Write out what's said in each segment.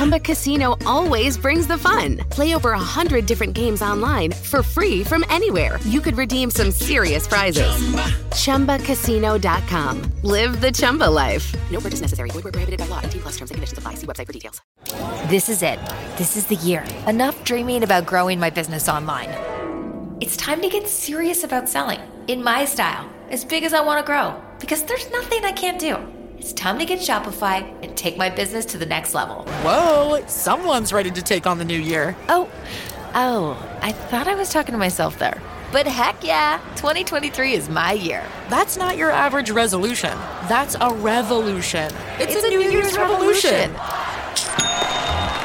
Chumba Casino always brings the fun. Play over a hundred different games online for free from anywhere. You could redeem some serious prizes. Chumba. ChumbaCasino.com. Live the Chumba life. No purchase necessary. Void where prohibited by law. 18 plus terms and conditions apply. See website for details. This is it. This is the year. Enough dreaming about growing my business online. It's time to get serious about selling in my style, as big as I want to grow, because there's nothing I can't do. It's time to get Shopify and take my business to the next level. Whoa, someone's ready to take on the new year. Oh, oh, I thought I was talking to myself there. But heck yeah, 2023 is my year. That's not your average resolution. That's a revolution. It's, It's a, New, Year's, revolution.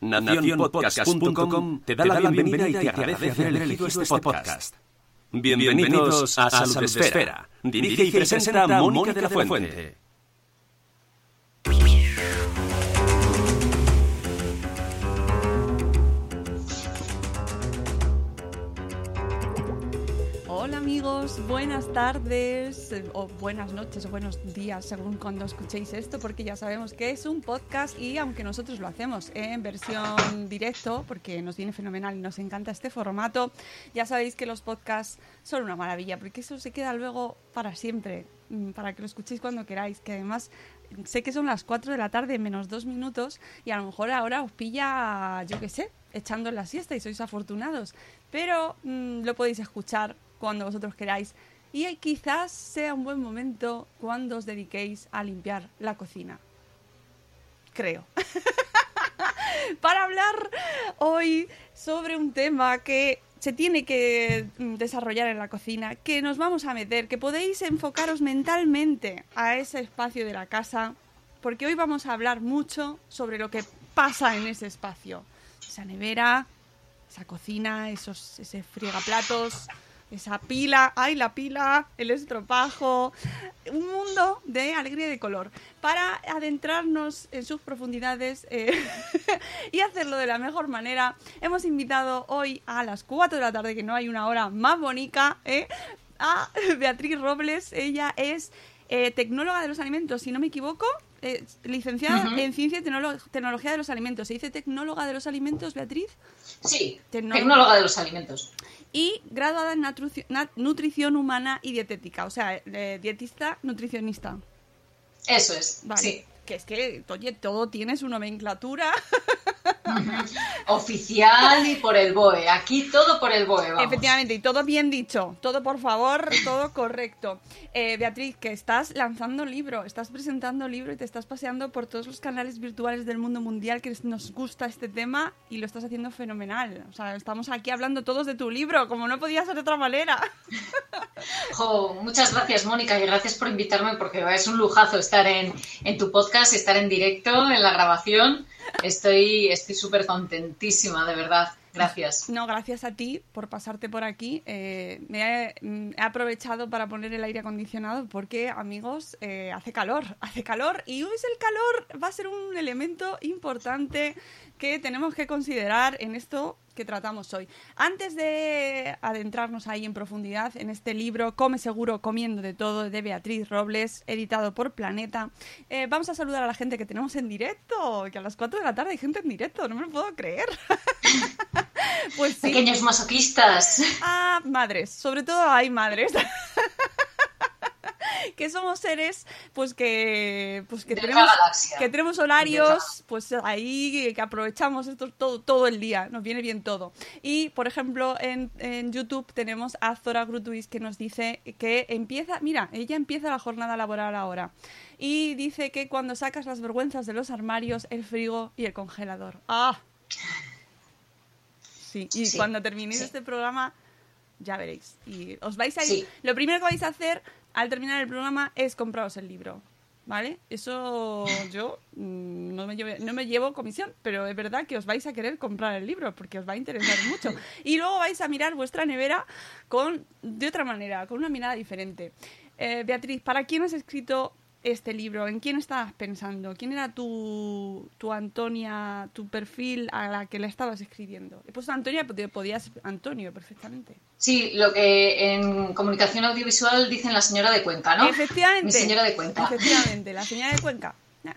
Nacionpodcast.com te da la bienvenida y te agradece haber elegido este podcast. Bienvenidos a Salud Esfera. Dirige y presenta Mónica de la Fuente. Hola amigos, buenas tardes eh, o buenas noches o buenos días según cuando escuchéis esto porque ya sabemos que es un podcast y aunque nosotros lo hacemos en versión directo porque nos viene fenomenal y nos encanta este formato, ya sabéis que los podcasts son una maravilla porque eso se queda luego para siempre, mm, para que lo escuchéis cuando queráis, que además sé que son las 4 de la tarde menos dos minutos y a lo mejor ahora os pilla, yo qué sé, echando la siesta y sois afortunados, pero mm, lo podéis escuchar cuando vosotros queráis. Y quizás sea un buen momento cuando os dediquéis a limpiar la cocina. Creo. Para hablar hoy sobre un tema que se tiene que mm, desarrollar en la cocina, que nos vamos a meter, que podéis enfocaros mentalmente a ese espacio de la casa, porque hoy vamos a hablar mucho sobre lo que pasa en ese espacio. Esa nevera, esa cocina, esos, ese friegaplatos, esa pila, ay la pila, el estropajo, un mundo de alegría y de color. Para adentrarnos en sus profundidades eh, y hacerlo de la mejor manera, hemos invitado hoy a las 4 de la tarde, que no hay una hora más bonita, eh, a Beatriz Robles. Ella es eh, tecnóloga de los alimentos, si no me equivoco. eh, licenciada en Ciencia y Tecnolo- Tecnología de los Alimentos. ¿Se dice tecnóloga de los alimentos, Beatriz? Sí, Tecnó- tecnóloga de los alimentos. Y graduada en nutrición humana y dietética, o sea, eh, dietista, nutricionista. Eso es, Vale. sí. Que es que, oye, todo tiene su nomenclatura. Oficial y por el BOE. Aquí todo por el BOE, vamos. Efectivamente, y todo bien dicho. Todo, por favor, todo correcto. Eh, Beatriz, que estás lanzando libro, estás presentando libro y te estás paseando por todos los canales virtuales del mundo mundial que nos gusta este tema y lo estás haciendo fenomenal. O sea, estamos aquí hablando todos de tu libro, como no podía ser de otra manera. Jo, muchas gracias, Mónica, y gracias por invitarme porque es un lujazo estar en, en tu podcast, estar en directo, en la grabación. Estoy estoy súper contentísima, de verdad. Gracias. No, gracias a ti por pasarte por aquí. Eh, me he, mm, he aprovechado para poner el aire acondicionado porque, amigos, eh, hace calor, hace calor y es el calor va a ser un elemento importante que tenemos que considerar en esto que tratamos hoy. Antes de adentrarnos ahí en profundidad en este libro Come seguro comiendo de todo de Beatriz Robles, editado por Planeta, eh, vamos a saludar a la gente que tenemos en directo, que a las 4 de la tarde hay gente en directo, no me lo puedo creer. pues sí. Pequeños masoquistas. Ah, madres, sobre todo hay madres. que somos seres pues que pues que De tenemos que tenemos horarios pues ahí que aprovechamos esto todo todo el día nos viene bien todo y por ejemplo en, en YouTube tenemos a Zora Grutuis que nos dice que empieza mira ella empieza la jornada laboral ahora y dice que cuando sacas las vergüenzas de los armarios el frigo y el congelador ah sí y Sí, cuando terminéis sí. este programa ya veréis. Y os vais a ir. Sí. Lo primero que vais a hacer al terminar el programa es compraros el libro. ¿Vale? Eso yo mm, no me, llevo, comisión, pero es verdad que os vais a querer comprar el libro porque os va a interesar mucho. Y luego vais a mirar vuestra nevera con de otra manera, con una mirada diferente. Eh, Beatriz, ¿para quién has escrito este libro? ¿En quién estabas pensando? ¿Quién era tu, tu Antonia, tu perfil a la que le estabas escribiendo? He puesto Antonia, pero podías Antonio perfectamente. Sí, lo que en comunicación audiovisual dicen la señora de Cuenca, ¿no? Efectivamente. Mi señora de Cuenca. Efectivamente, la señora de Cuenca. Nah.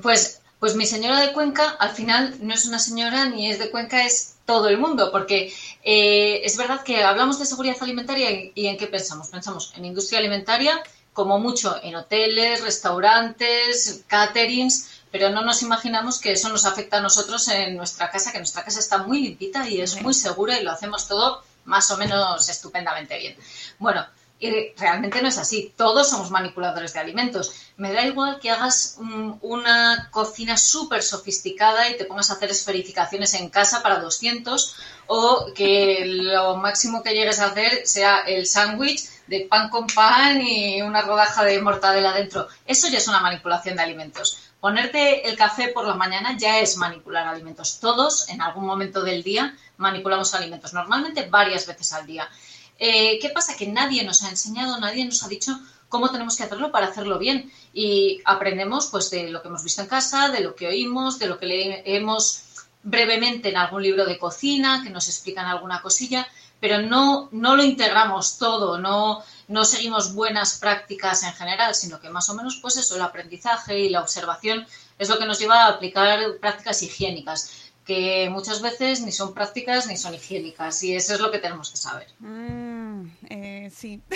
Pues, pues mi señora de Cuenca al final no es una señora ni es de Cuenca, es todo el mundo, porque eh, es verdad que hablamos de seguridad alimentaria y, y en qué pensamos. Pensamos en industria alimentaria, como mucho en hoteles, restaurantes, caterings, pero no nos imaginamos que eso nos afecta a nosotros en nuestra casa, que nuestra casa está muy limpita y es muy segura y lo hacemos todo más o menos estupendamente bien. Bueno, y realmente no es así. Todos somos manipuladores de alimentos. Me da igual que hagas una cocina súper sofisticada y te pongas a hacer esferificaciones en casa para 200 o que lo máximo que llegues a hacer sea el sándwich de pan con pan y una rodaja de mortadela dentro. Eso ya es una manipulación de alimentos. Ponerte el café por la mañana ya es manipular alimentos. Todos, en algún momento del día, manipulamos alimentos. Normalmente varias veces al día. Eh, ¿Qué pasa? Que nadie nos ha enseñado, nadie nos ha dicho cómo tenemos que hacerlo para hacerlo bien. Y aprendemos pues de lo que hemos visto en casa, de lo que oímos, de lo que leemos brevemente en algún libro de cocina, que nos explican alguna cosilla, pero no, no lo integramos todo, no, no seguimos buenas prácticas en general, sino que más o menos pues eso, el aprendizaje y la observación es lo que nos lleva a aplicar prácticas higiénicas que muchas veces ni son prácticas ni son higiénicas y eso es lo que tenemos que saber. Mm, eh, sí.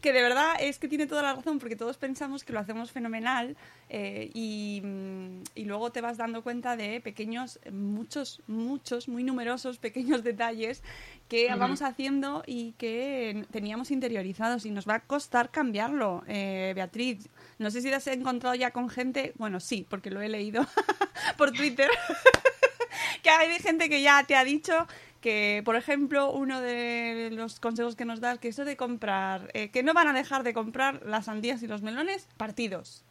que de verdad es que tiene toda la razón porque todos pensamos que lo hacemos fenomenal eh, y, mm, y luego te vas dando cuenta de pequeños, muchos, muchos, muy numerosos pequeños detalles que vamos haciendo y que teníamos interiorizados y nos va a costar cambiarlo, eh, Beatriz. No sé si te has encontrado ya con gente, bueno, sí, porque lo he leído por Twitter, que hay gente que ya te ha dicho que, por ejemplo, uno de los consejos que nos das, que eso de comprar, eh, que no van a dejar de comprar las sandías y los melones partidos.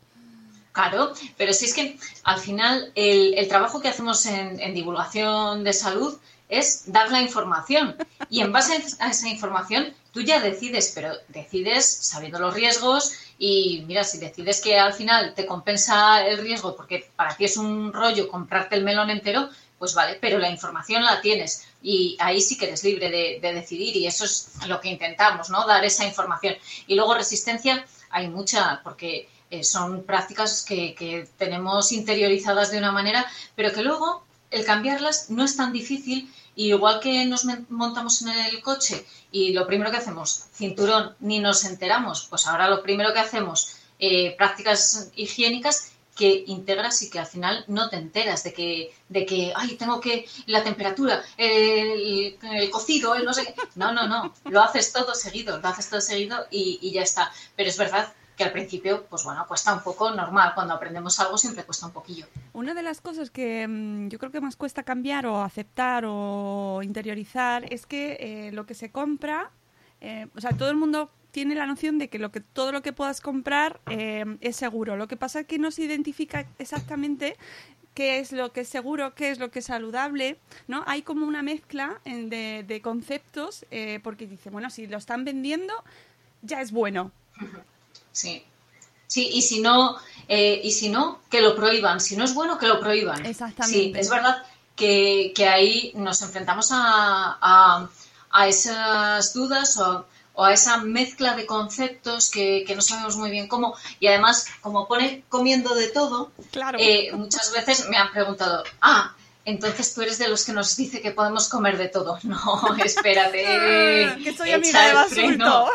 Claro, pero si es que al final el, trabajo que hacemos en divulgación de salud es dar la información. Y en base a esa información tú ya decides, pero decides sabiendo los riesgos y mira, si decides que al final te compensa el riesgo porque para ti es un rollo comprarte el melón entero, pues vale, pero la información la tienes y ahí sí que eres libre de, de decidir y eso es lo que intentamos, ¿no? Dar esa información. Y luego resistencia hay mucha, porque eh, son prácticas que tenemos interiorizadas de una manera, pero que luego el cambiarlas no es tan difícil y igual que nos montamos en el coche y lo primero que hacemos, cinturón, ni nos enteramos, pues ahora lo primero que hacemos, eh, prácticas higiénicas que integras y que al final no te enteras de que, de que ay, tengo que la temperatura, el, el cocido, el no sé qué. No, no, no, lo haces todo seguido, lo haces todo seguido y, y ya está. Pero es verdad que al principio, pues bueno, cuesta un poco normal. Cuando aprendemos algo siempre cuesta un poquillo. Una de las cosas que mm, yo creo que más cuesta cambiar o aceptar o interiorizar es que eh, lo que se compra, eh, o sea, todo el mundo tiene la noción de que, lo que todo lo que puedas comprar eh, es seguro. Lo que pasa es que no se identifica exactamente qué es lo que es seguro, qué es lo que es saludable, ¿no? Hay como una mezcla de, de conceptos porque dice, bueno, si lo están vendiendo, ya es bueno. Sí. Sí, y si no, eh, y si no, que lo prohíban. Si no es bueno, que lo prohíban. Exactamente. Sí, es verdad que, que ahí nos enfrentamos a, a, a esas dudas o, o a esa mezcla de conceptos que, que no sabemos muy bien cómo. Y además, como pone comiendo de todo, Claro. eh, muchas veces me han preguntado, ah, entonces tú eres de los que nos dice que podemos comer de todo. No, espérate. que soy amiga de Basulto.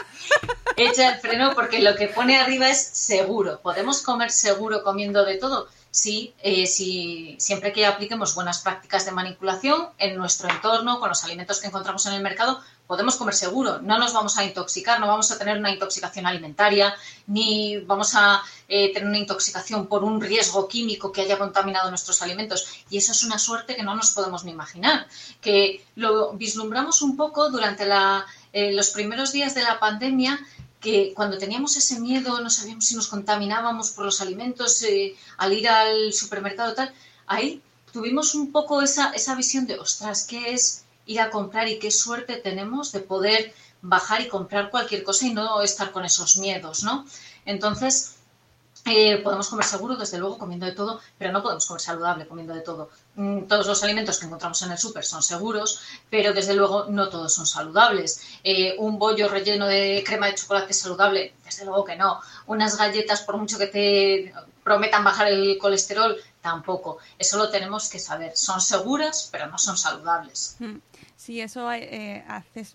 Echa el freno porque lo que pone arriba es seguro. ¿Podemos comer seguro comiendo de todo? Sí, eh, si, siempre que apliquemos buenas prácticas de manipulación en nuestro entorno, con los alimentos que encontramos en el mercado, podemos comer seguro, no nos vamos a intoxicar, no vamos a tener una intoxicación alimentaria, ni vamos a eh, tener una intoxicación por un riesgo químico que haya contaminado nuestros alimentos. Y eso es una suerte que no nos podemos ni imaginar, que lo vislumbramos un poco durante eh, los primeros días de la pandemia que cuando teníamos ese miedo, no sabíamos si nos contaminábamos por los alimentos eh, al ir al supermercado tal, ahí tuvimos un poco esa, esa visión de, ostras, ¿qué es ir a comprar y qué suerte tenemos de poder bajar y comprar cualquier cosa y no estar con esos miedos, ¿no? Entonces, eh, podemos comer seguro, desde luego, comiendo de todo, pero no podemos comer saludable comiendo de todo. Mm, todos los alimentos que encontramos en el súper son seguros, pero desde luego no todos son saludables. Eh, un bollo relleno de crema de chocolate es saludable, desde luego que no. Unas galletas, por mucho que te prometan bajar el colesterol, tampoco. Eso lo tenemos que saber. Son seguras, pero no son saludables. Mm. Sí, eso eh, haces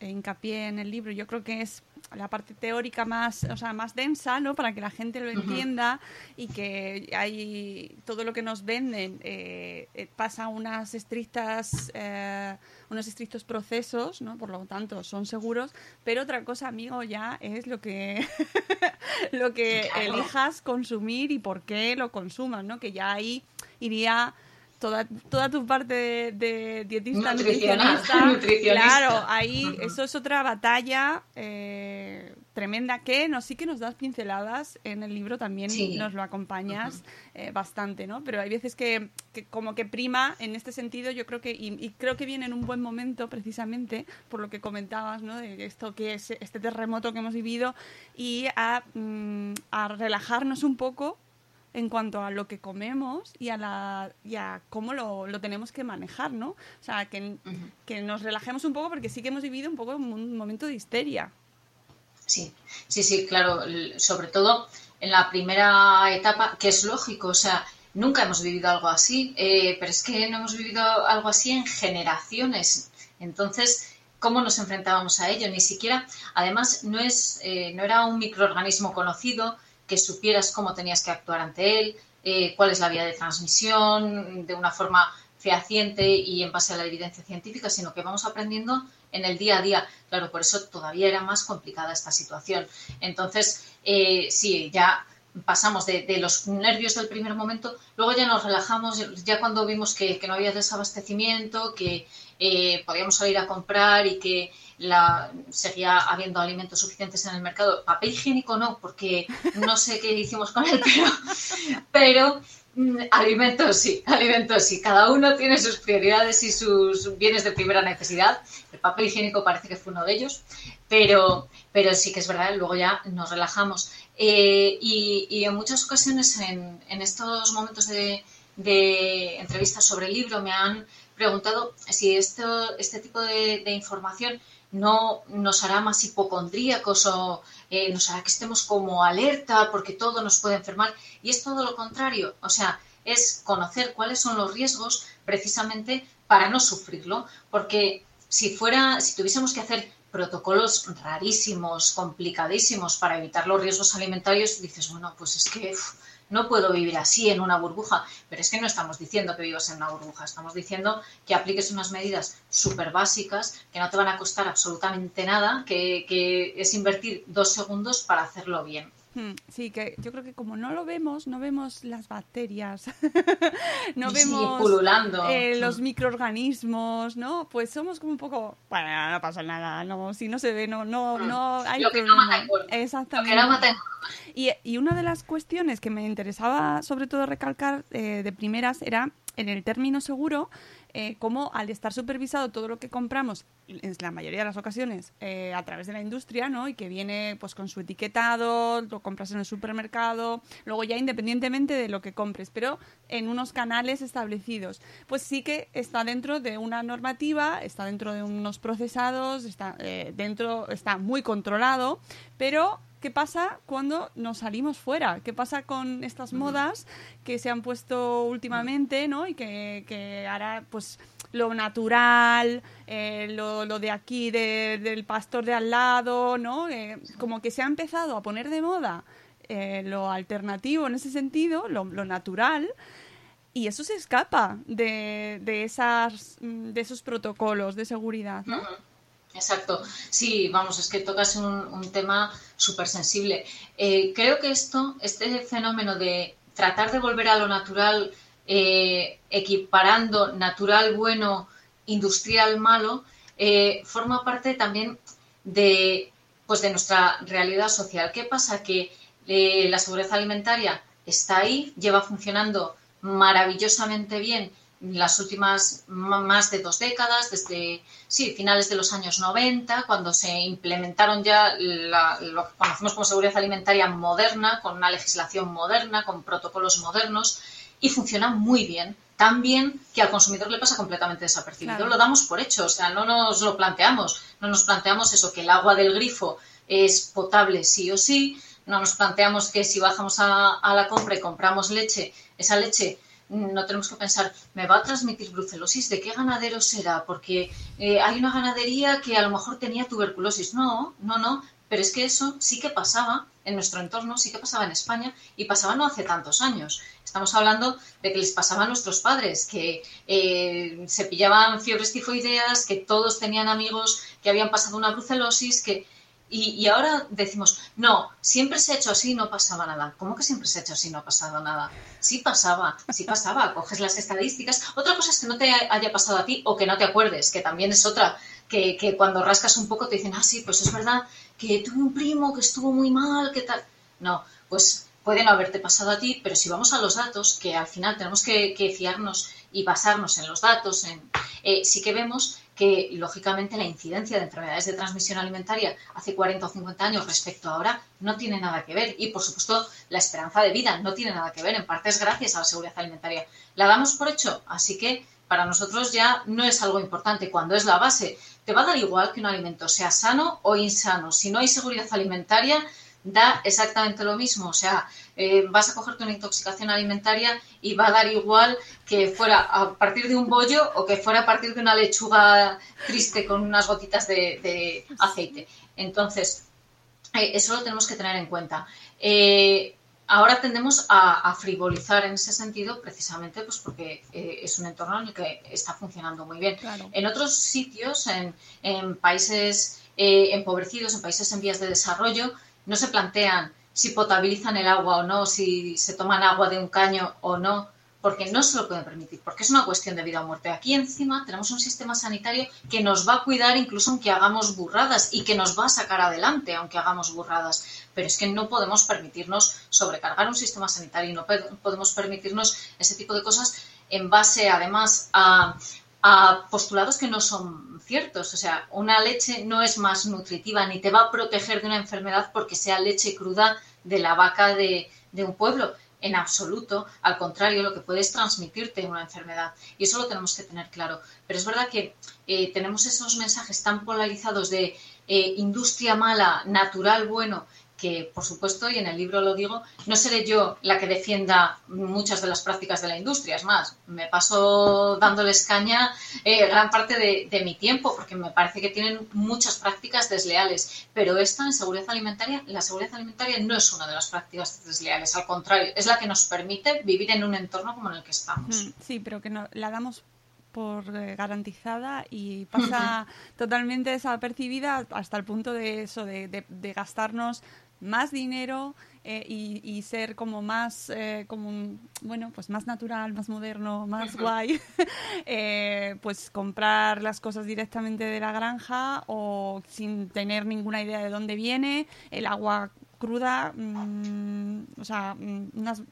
hincapié en el libro. Yo creo que es la parte teórica más, o sea, más densa, ¿no? Para que la gente lo entienda y que hay todo lo que nos venden eh, eh, pasa unas estrictas, unos estrictos procesos, ¿no? Por lo tanto, son seguros. Pero otra cosa, amigo, ya es lo que lo que elijas consumir y por qué lo consumas, ¿no? Que ya ahí iría toda, toda tu parte de, dietista, nutricionista, claro, ahí eso es otra batalla eh, tremenda que nos sí que nos das pinceladas en el libro también nos lo acompañas eh, bastante, ¿no? Pero hay veces que, como que prima en este sentido, yo creo que y, creo que viene en un buen momento precisamente por lo que comentabas, ¿no? De esto que es este terremoto que hemos vivido y a, mm, a relajarnos un poco en cuanto a lo que comemos y a, la, y a cómo lo, lo, tenemos que manejar, ¿no? O sea, que, que, nos relajemos un poco porque sí que hemos vivido un poco un momento de histeria. Sí, sí, sí, claro, sobre todo en la primera etapa, que es lógico, o sea, nunca hemos vivido algo así, eh, pero es que no hemos vivido algo así en generaciones. Entonces, ¿cómo nos enfrentábamos a ello? Ni siquiera, además, no, es, eh, no era un microorganismo conocido, que supieras cómo tenías que actuar ante él, eh, cuál es la vía de transmisión de una forma fehaciente y en base a la evidencia científica, sino que vamos aprendiendo en el día a día. Claro, por eso todavía era más complicada esta situación. Entonces, eh, sí, ya pasamos de, los nervios del primer momento, luego ya nos relajamos, ya cuando vimos que, no había desabastecimiento, que eh, podíamos salir a comprar y que la, seguía habiendo alimentos suficientes en el mercado. Papel higiénico no, porque no sé qué hicimos con él, pero, pero mm, alimentos sí, alimentos sí. Cada uno tiene sus prioridades y sus bienes de primera necesidad. El papel higiénico parece que fue uno de ellos, pero, pero sí que es verdad, luego ya nos relajamos. Eh, y, en muchas ocasiones en, estos momentos de, de entrevistas sobre el libro me han preguntado si esto, este tipo de información no nos hará más hipocondríacos o eh, nos hará que estemos como alerta porque todo nos puede enfermar. Y es todo lo contrario, o sea, es conocer cuáles son los riesgos precisamente para no sufrirlo, porque si fuera, si tuviésemos que hacer protocolos rarísimos, complicadísimos para evitar los riesgos alimentarios, dices, bueno, pues es que no puedo vivir así en una burbuja, pero es que no estamos diciendo que vivas en una burbuja, estamos diciendo que apliques unas medidas súper básicas que no te van a costar absolutamente nada, que, que es invertir dos segundos para hacerlo bien. Hmm, sí, que yo creo que como no lo vemos, no vemos las bacterias, no vemos eh, los microorganismos, ¿no? Pues somos como un poco, bueno, no pasa nada, no, si no se ve, no, no, hmm. no hay Lo que no mata Exactamente. y, y, una de las cuestiones que me interesaba sobre todo recalcar eh, de primeras era en el término seguro, eh, como al estar supervisado todo lo que compramos, en la mayoría de las ocasiones, eh, a través de la industria, ¿no? Y que viene pues con su etiquetado, lo compras en el supermercado, luego ya independientemente de lo que compres, pero en unos canales establecidos, pues sí que está dentro de una normativa, está dentro de unos procesados, está eh, dentro, está muy controlado, pero ¿qué pasa cuando nos salimos fuera? ¿Qué pasa con estas modas que se han puesto últimamente, ¿no? Y que, que ahora, pues, lo natural, eh, lo, lo, de aquí, del pastor de al lado, ¿no? Eh, como que se ha empezado a poner de moda eh, lo alternativo en ese sentido, lo, lo natural, y eso se escapa de, de, esas, de esos protocolos de seguridad, ¿no? Exacto. Sí, vamos, es que tocas un, un tema súper sensible. Eh, creo que esto, este fenómeno de tratar de volver a lo natural, eh, equiparando natural bueno, industrial malo, eh, forma parte también de, pues de nuestra realidad social. ¿Qué pasa? Que la seguridad alimentaria está ahí, lleva funcionando maravillosamente bien las últimas más de dos décadas, desde sí, finales de los años 90, cuando se implementaron ya la, lo que conocemos como seguridad alimentaria moderna, con una legislación moderna, con protocolos modernos, y funciona muy bien. Tan bien que al consumidor le pasa completamente desapercibido. Claro. Lo damos por hecho, o sea, no nos lo planteamos. No nos planteamos eso, que el agua del grifo es potable sí o sí. No nos planteamos que si bajamos a, a la compra y compramos leche, esa leche no tenemos que pensar, ¿me va a transmitir brucelosis? ¿De qué ganadero será? Porque eh, hay una ganadería que a lo mejor tenía tuberculosis. No, no, no. Pero es que eso sí que pasaba en nuestro entorno, sí que pasaba en España y pasaba no hace tantos años. Estamos hablando de que les pasaba a nuestros padres, que eh, se pillaban fiebres tifoideas, que todos tenían amigos que habían pasado una brucelosis, que y, y, ahora decimos, no, siempre se ha hecho así y no pasaba nada. ¿Cómo que siempre se ha hecho así y no ha pasado nada? Sí pasaba, sí pasaba. Coges las estadísticas. Otra cosa es que no te haya pasado a ti o que no te acuerdes, que también es otra. Que, que cuando rascas un poco te dicen, ah, sí, pues es verdad que tuve un primo que estuvo muy mal, que tal. No, pues puede no haberte pasado a ti, pero si vamos a los datos, que al final tenemos que, que fiarnos y basarnos en los datos, en, eh, sí que vemos que, lógicamente, la incidencia de enfermedades de transmisión alimentaria hace 40 o 50 años respecto a ahora no tiene nada que ver. Y, por supuesto, la esperanza de vida no tiene nada que ver. En parte es gracias a la seguridad alimentaria. La damos por hecho, así que para nosotros ya no es algo importante. Cuando es la base, te va a dar igual que un alimento sea sano o insano. Si no hay seguridad alimentaria, da exactamente lo mismo. O sea, eh, vas a cogerte una intoxicación alimentaria y va a dar igual que fuera a partir de un bollo o que fuera a partir de una lechuga triste con unas gotitas de, de aceite. Entonces, eh, eso lo tenemos que tener en cuenta. Eh, ahora tendemos a, a, frivolizar en ese sentido precisamente pues porque eh, es un entorno en el que está funcionando muy bien. Claro. En otros sitios, en, en países eh, empobrecidos, en países en vías de desarrollo, no se plantean si potabilizan el agua o no, si se toman agua de un caño o no, porque no se lo pueden permitir, porque es una cuestión de vida o muerte. Aquí encima tenemos un sistema sanitario que nos va a cuidar incluso aunque hagamos burradas y que nos va a sacar adelante aunque hagamos burradas. Pero es que no podemos permitirnos sobrecargar un sistema sanitario y no podemos permitirnos ese tipo de cosas en base además a, a postulados que no son ciertos. O sea, una leche no es más nutritiva ni te va a proteger de una enfermedad porque sea leche cruda de la vaca de, un pueblo. En absoluto, al contrario, lo que puede es transmitirte una enfermedad. Y eso lo tenemos que tener claro. Pero es verdad que eh, tenemos esos mensajes tan polarizados de eh, industria mala, natural bueno, que, por supuesto, y en el libro lo digo, no seré yo la que defienda muchas de las prácticas de la industria. Es más, me paso dándoles caña eh, gran parte de, de, mi tiempo, porque me parece que tienen muchas prácticas desleales. Pero esta, en seguridad alimentaria, la seguridad alimentaria no es una de las prácticas desleales. Al contrario, es la que nos permite vivir en un entorno como en el que estamos. Mm, sí, pero que no, la damos por eh, garantizada y pasa totalmente desapercibida hasta el punto de eso, de, de, de gastarnos más dinero eh, y, y, ser como más, eh, como un, bueno, pues más natural, más moderno, más guay, eh, pues comprar las cosas directamente de la granja o sin tener ninguna idea de dónde viene, el agua cruda, mmm, o sea, unas,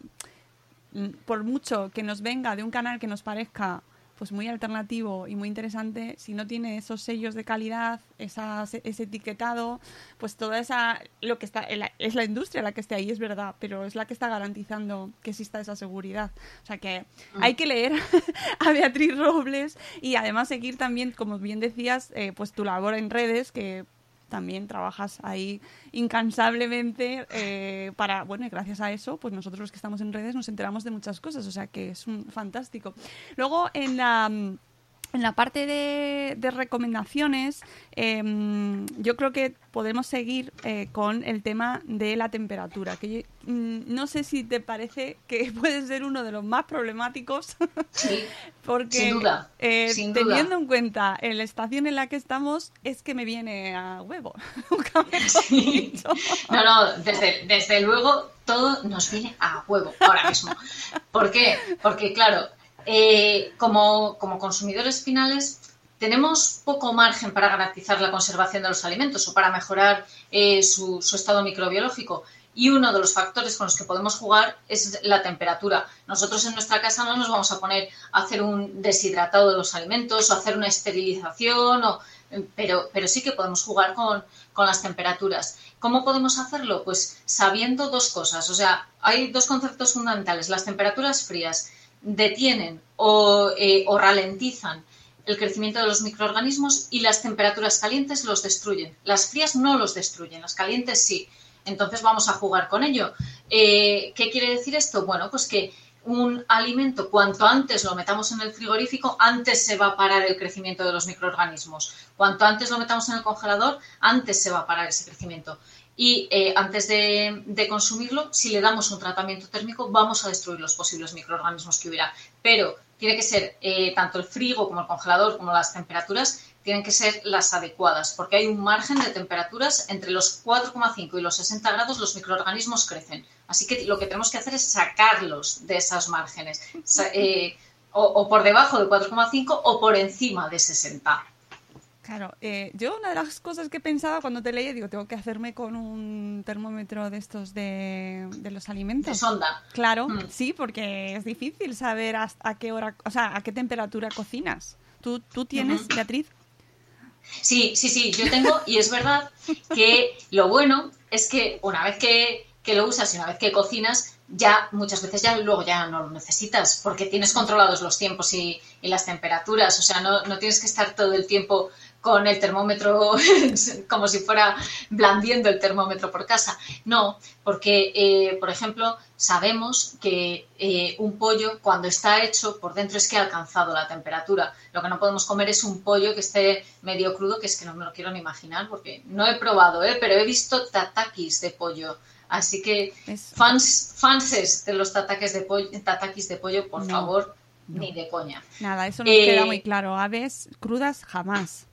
por mucho que nos venga de un canal que nos parezca pues muy alternativo y muy interesante, si no tiene esos sellos de calidad, esas, ese etiquetado, pues toda esa, lo que está, es la industria la que esté ahí, es verdad, pero es la que está garantizando que exista esa seguridad. O sea que hay que leer a Beatriz Robles y además seguir también, como bien decías, eh, pues tu labor en redes, que también trabajas ahí incansablemente eh, para, bueno, y gracias a eso, pues nosotros los que estamos en redes nos enteramos de muchas cosas, o sea que es un fantástico. Luego en la en la parte de, recomendaciones, em, yo creo que podemos seguir eh, con el tema de la temperatura, que mm, no sé si te parece que puede ser uno de los más problemáticos, sí, porque sin duda, eh, teniendo en cuenta la estación en la que estamos, es que me viene a huevo. No, no, desde, desde luego todo nos viene a huevo ahora mismo. ¿Por qué? Porque claro, eh, como, consumidores finales tenemos poco margen para garantizar la conservación de los alimentos o para mejorar eh, su, estado microbiológico. Y uno de los factores con los que podemos jugar es la temperatura. Nosotros en nuestra casa no nos vamos a poner a hacer un deshidratado de los alimentos o hacer una esterilización, pero, pero sí que podemos jugar con las temperaturas. ¿Cómo podemos hacerlo? Pues sabiendo dos cosas. O sea, hay dos conceptos fundamentales. Las temperaturas frías detienen eh, o, ralentizan el crecimiento de los microorganismos y las temperaturas calientes los destruyen. Las frías no los destruyen, las calientes sí. Entonces vamos a jugar con ello. Eh, ¿Qué quiere decir esto? Bueno, pues que un alimento, cuanto antes lo metamos en el frigorífico, antes se va a parar el crecimiento de los microorganismos. Cuanto antes lo metamos en el congelador, antes se va a parar ese crecimiento y eh, antes de, consumirlo, si le damos un tratamiento térmico, vamos a destruir los posibles microorganismos que hubiera. Pero tiene que ser eh, tanto el frigo como el congelador, como las temperaturas, tienen que ser las adecuadas, porque hay un margen de temperaturas entre los 4,5 y los 60 grados, los microorganismos crecen. Así que lo que tenemos que hacer es sacarlos de esas márgenes, eh, o por debajo de 4,5 o por encima de 60. Claro, eh, yo una de las cosas que pensaba cuando te leía, digo, tengo que hacerme con un termómetro de estos de, los alimentos. De sonda. Claro, mm. sí, porque es difícil saber a, qué hora, o sea, a qué temperatura cocinas. ¿Tú, tú tienes, Beatriz? Sí, sí, sí, yo tengo, y es verdad que lo bueno es que una vez que, lo usas y una vez que cocinas, ya muchas veces ya luego ya no lo necesitas porque tienes controlados los tiempos y, las temperaturas, o sea, no, no, tienes que estar todo el tiempo con el termómetro como si fuera blandiendo el termómetro por casa. No, porque, eh, por ejemplo, sabemos que eh, un pollo cuando está hecho por dentro es que ha alcanzado la temperatura. Lo que no podemos comer es un pollo que esté medio crudo, que es que no me lo quiero ni imaginar, porque no he probado, ¿eh? pero he visto tatakis de pollo. Así que fans, fanses de los tatakis de pollo, tatakis de pollo por favor, ni de coña. Nada, eso nos queda muy claro. Aves crudas jamás.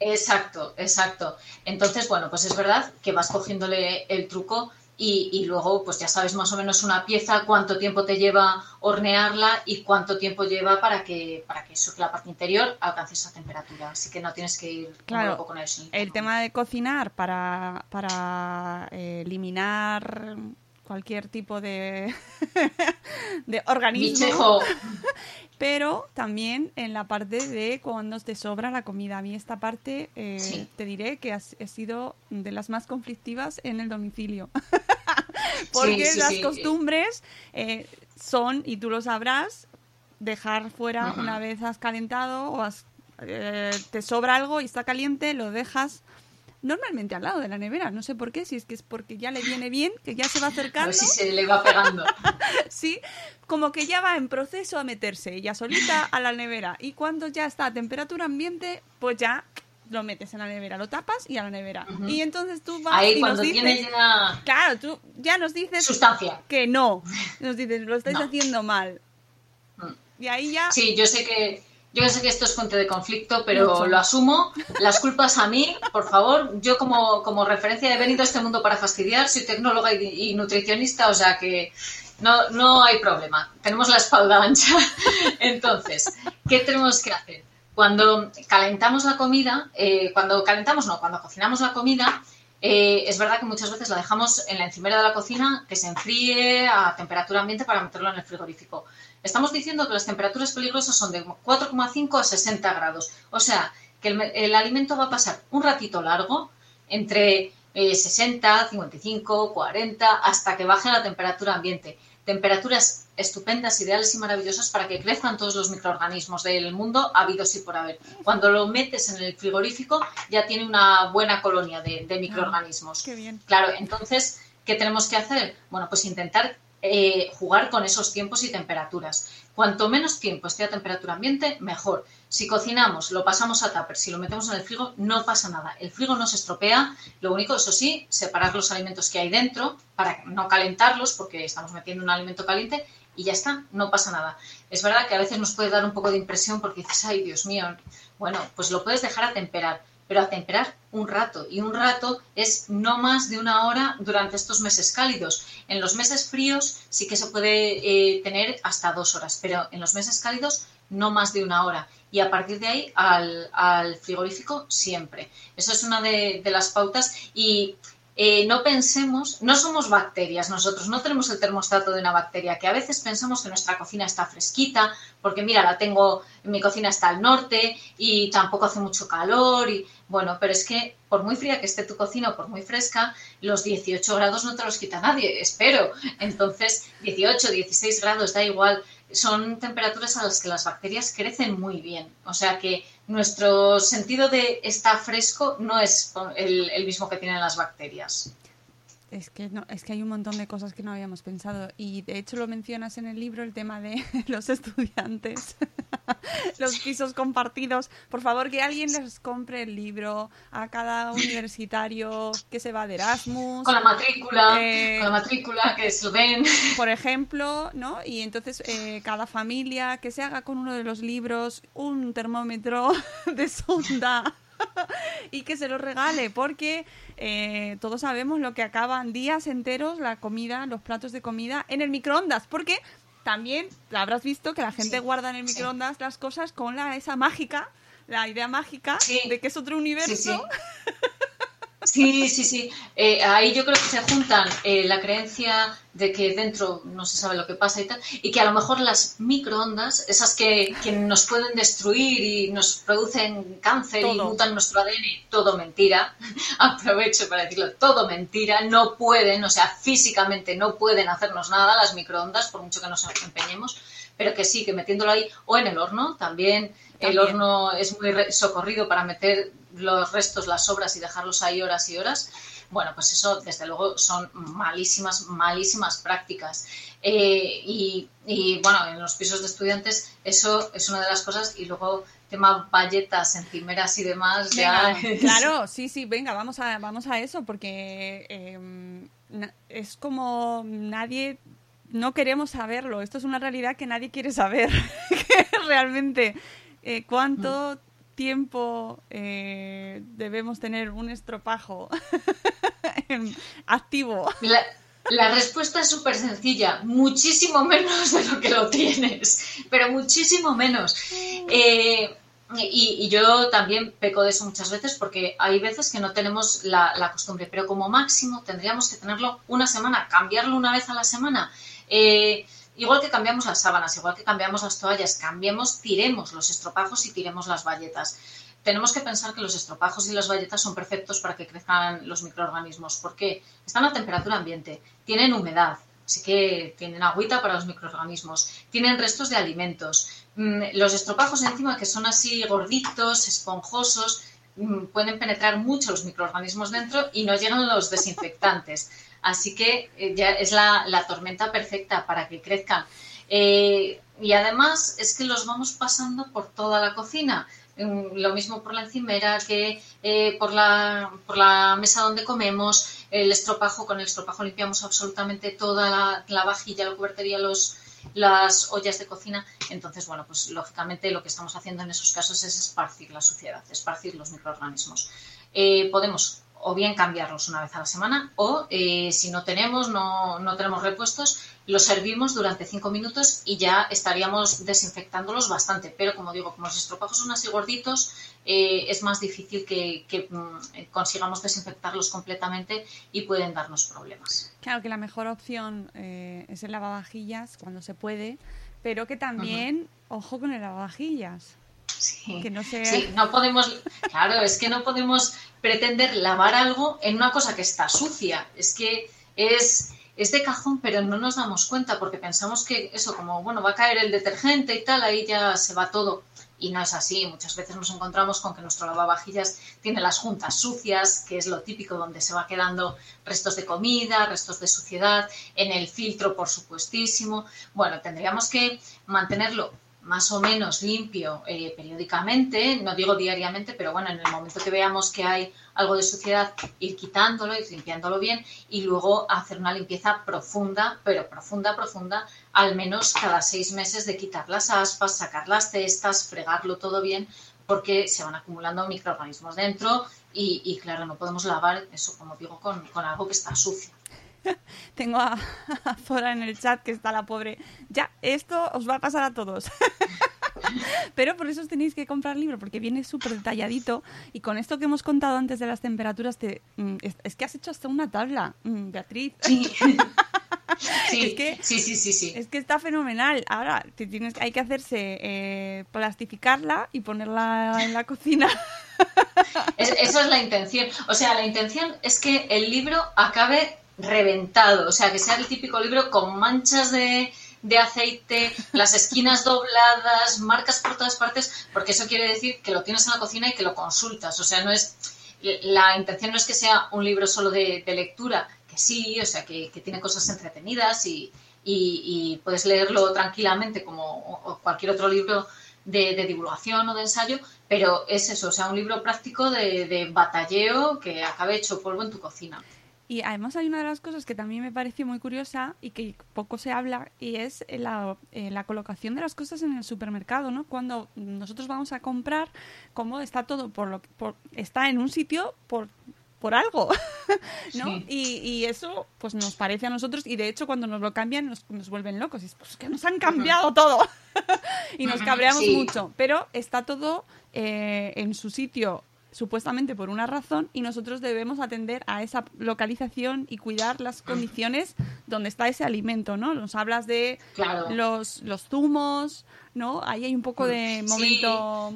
Exacto, exacto. Entonces, bueno, pues es verdad que vas cogiéndole el truco y, luego, pues ya sabes más o menos una pieza, cuánto tiempo te lleva hornearla y cuánto tiempo lleva para que, para que la parte interior alcance esa temperatura. Así que no tienes que ir claro, con eso. El tema de cocinar para, para eh, eliminar cualquier tipo de, de organismo pero también en la parte de cuando te sobra la comida. A mí esta parte eh, te diré que ha, sido de las más conflictivas en el domicilio. Porque las costumbres eh, son, y tú lo sabrás, dejar fuera una vez has calentado o eh, te sobra algo y está caliente, lo dejas normalmente al lado de la nevera. No sé por qué, si es que es porque ya le viene bien, que ya se va acercando. A ver si se le va pegando. sí, como que ya va en proceso a meterse ya solita a la nevera. Y cuando ya está a temperatura ambiente, pues ya lo metes en la nevera, lo tapas y a la nevera. Y entonces tú vas Ahí, y cuando nos dices, ya... Claro, tú ya nos dices... Sustancia. Que no. Nos dices, lo estáis haciendo mal. Mm. Y ahí ya... Sí, yo sé que yo sé que esto es fuente de conflicto, pero lo asumo. Las culpas a mí, por favor. Yo como, como referencia he venido a este mundo para fastidiar, soy tecnóloga y, nutricionista, o sea que no, no hay problema. Tenemos la espalda ancha. Entonces, ¿qué tenemos que hacer? Cuando calentamos la comida, eh, cuando calentamos, no, cuando cocinamos la comida, eh, es verdad que muchas veces la dejamos en la encimera de la cocina que se enfríe a temperatura ambiente para meterlo en el frigorífico. Estamos diciendo que las temperaturas peligrosas son de 4,5 a 60 grados. O sea, que el, alimento va a pasar un ratito largo, entre 60, 55, 40, hasta que baje la temperatura ambiente. temperaturas estupendas, ideales y maravillosas para que crezcan todos los microorganismos del mundo habidos y por haber. Cuando lo metes en el frigorífico ya tiene una buena colonia de, de microorganismos. qué bien. Claro, entonces, ¿qué tenemos que hacer? Bueno, pues intentar eh, jugar con esos tiempos y temperaturas. Cuanto menos tiempo esté a temperatura ambiente, mejor. Si cocinamos, lo pasamos a tupper, si lo metemos en el frigo, no pasa nada. El frigo no se estropea. Lo único, eso sí, separar los alimentos que hay dentro para no calentarlos, porque estamos metiendo un alimento caliente y ya está, no pasa nada. Es verdad que a veces nos puede dar un poco de impresión porque dices, ay, Dios mío, bueno, pues lo puedes dejar a temperar pero a temperar un rato. Y un rato es no más de una hora durante estos meses cálidos. En los meses fríos sí que se puede eh, tener hasta dos horas, pero en los meses cálidos no más de una hora. Y a partir de ahí al, frigorífico siempre. Eso es una de, de las pautas. Y eh, no pensemos, no somos bacterias nosotros, no tenemos el termostato de una bacteria, que a veces pensamos que nuestra cocina está fresquita, porque mira, la tengo, mi cocina está al norte y tampoco hace mucho calor y bueno, pero es que por muy fría que esté tu cocina o por muy fresca, los 18 grados no te los quita nadie, espero. Entonces, 18, 16 grados, da igual, son temperaturas a las que las bacterias crecen muy bien. O sea que nuestro sentido de está fresco no es el, el mismo que tienen las bacterias. Es que, no, es que hay un montón de cosas que no habíamos pensado y de hecho lo mencionas en el libro el tema de los estudiantes, los pisos compartidos. Por favor, que alguien les compre el libro a cada universitario que se va de Erasmus. Con la matrícula, eh, con la matrícula, que se ven. Por ejemplo, ¿no? Y entonces eh, cada familia que se haga con uno de los libros un termómetro de sonda y que se lo regale, porque eh, todos sabemos lo que acaban días enteros la comida, los platos de comida en el microondas, porque también habrás visto que la gente guarda en el microondas las cosas con la esa mágica, la idea mágica de que es otro universo. Sí, sí, sí. Eh, ahí yo creo que se juntan eh, la creencia de que dentro no se sabe lo que pasa y tal, y que a lo mejor las microondas, esas que, que nos pueden destruir y nos producen cáncer y mutan nuestro ADN, todo mentira, aprovecho para decirlo, todo mentira, no pueden, o sea, físicamente no pueden hacernos nada las microondas, por mucho que nos empeñemos, pero que sí, que metiéndolo ahí, o en el horno, también, también. el horno es muy socorrido para meter los restos, las sobras y dejarlos ahí horas y horas, bueno, pues eso desde luego son malísimas, malísimas prácticas. Eh, y, bueno, en los pisos de estudiantes eso es una de las cosas y luego tema valletas, encimeras y demás. ya Claro, sí, sí, venga, vamos a, vamos a eso porque em, es como nadie no queremos saberlo. Esto es una realidad que nadie quiere saber. realmente eh, cuánto mm tiempo eh, debemos tener un estropajo activo? La, respuesta es súper sencilla, muchísimo menos de lo que lo tienes, pero muchísimo menos. Eh, y, yo también peco de eso muchas veces porque hay veces que no tenemos la, la, costumbre, pero como máximo tendríamos que tenerlo una semana, cambiarlo una vez a la semana. Eh, Igual que cambiamos las sábanas, igual que cambiamos las toallas, cambiemos, tiremos los estropajos y tiremos las valletas. Tenemos que pensar que los estropajos y las valletas son perfectos para que crezcan los microorganismos, porque están a temperatura ambiente, tienen humedad, así que tienen agüita para los microorganismos, tienen restos de alimentos. Mm, los estropajos encima, que son así gorditos, esponjosos, mm, pueden penetrar mucho los microorganismos dentro y no llegan los desinfectantes. Así que eh, ya es la, tormenta perfecta para que crezcan. Eh, y además es que los vamos pasando por toda la cocina. Mm, lo mismo por la encimera que eh, por, la, por la mesa donde comemos, el estropajo. Con el estropajo limpiamos absolutamente toda la, la vajilla, la cubertería, los, las ollas de cocina. Entonces, bueno, pues lógicamente lo que estamos haciendo en esos casos es esparcir la suciedad, esparcir los microorganismos. podemos o bien cambiarlos una vez a la semana o eh, si no tenemos, no, no, tenemos repuestos, los servimos durante cinco minutos y ya estaríamos desinfectándolos bastante. Pero como digo, como los estropajos son así gorditos, eh, es más difícil que, mm, consigamos desinfectarlos completamente y pueden darnos problemas. Claro que la mejor opción eh, es el lavavajillas cuando se puede, pero que también, ojo con el lavavajillas. Sí, que no sí, no podemos, claro, es que no podemos pretender lavar algo en una cosa que está sucia. Es que es, es de cajón, pero no nos damos cuenta porque pensamos que eso, como bueno, va a caer el detergente y tal, ahí ya se va todo. Y no es así. Muchas veces nos encontramos con que nuestro lavavajillas tiene las juntas sucias, que es lo típico donde se va quedando restos de comida, restos de suciedad, en el filtro, por supuestísimo. Bueno, tendríamos que mantenerlo más o menos limpio eh, periódicamente, no digo diariamente, pero bueno, en el momento que veamos que hay algo de suciedad, ir quitándolo, ir limpiándolo bien y luego hacer una limpieza profunda, pero profunda, profunda, al menos cada seis meses de quitar las aspas, sacar las cestas, fregarlo todo bien, porque se van acumulando microorganismos dentro y, claro, no podemos lavar eso, como digo, con, con algo que está sucio. Tengo a, Fora en el chat que está la pobre. Ya, esto os va a pasar a todos. Pero por eso os tenéis que comprar el libro, porque viene súper detalladito. Y con esto que hemos contado antes de las temperaturas, te, mm, es, que has hecho hasta una tabla, mm, Beatriz. Sí. es que, sí, sí, sí, sí. Es que está fenomenal. Ahora te tienes, hay que hacerse eh, plastificarla y ponerla en la cocina. esa es la intención. O sea, la intención es que el libro acabe reventado, o sea, que sea el típico libro con manchas de, aceite, las esquinas dobladas, marcas por todas partes, porque eso quiere decir que lo tienes en la cocina y que lo consultas, o sea, no es la intención no es que sea un libro solo de, lectura, que sí, o sea, que, tiene cosas entretenidas y, puedes leerlo tranquilamente como cualquier otro libro de, divulgación o de ensayo, pero es eso, o sea, un libro práctico de, de batalleo que acabe hecho polvo en tu cocina. Y además hay una de las cosas que también me pareció muy curiosa y que poco se habla y es la, eh, la colocación de las cosas en el supermercado, ¿no? Cuando nosotros vamos a comprar, cómo está todo por lo por, está en un sitio por por algo, ¿no? Y, y, eso, pues nos parece a nosotros, y de hecho cuando nos lo cambian nos, nos vuelven locos, y es pues que nos han cambiado todo, y nos cabreamos mucho, pero está todo eh, en su sitio supuestamente por una razón y nosotros debemos atender a esa localización y cuidar las condiciones donde está ese alimento, ¿no? Nos hablas de los, los zumos, ¿no? Ahí hay un poco de momento...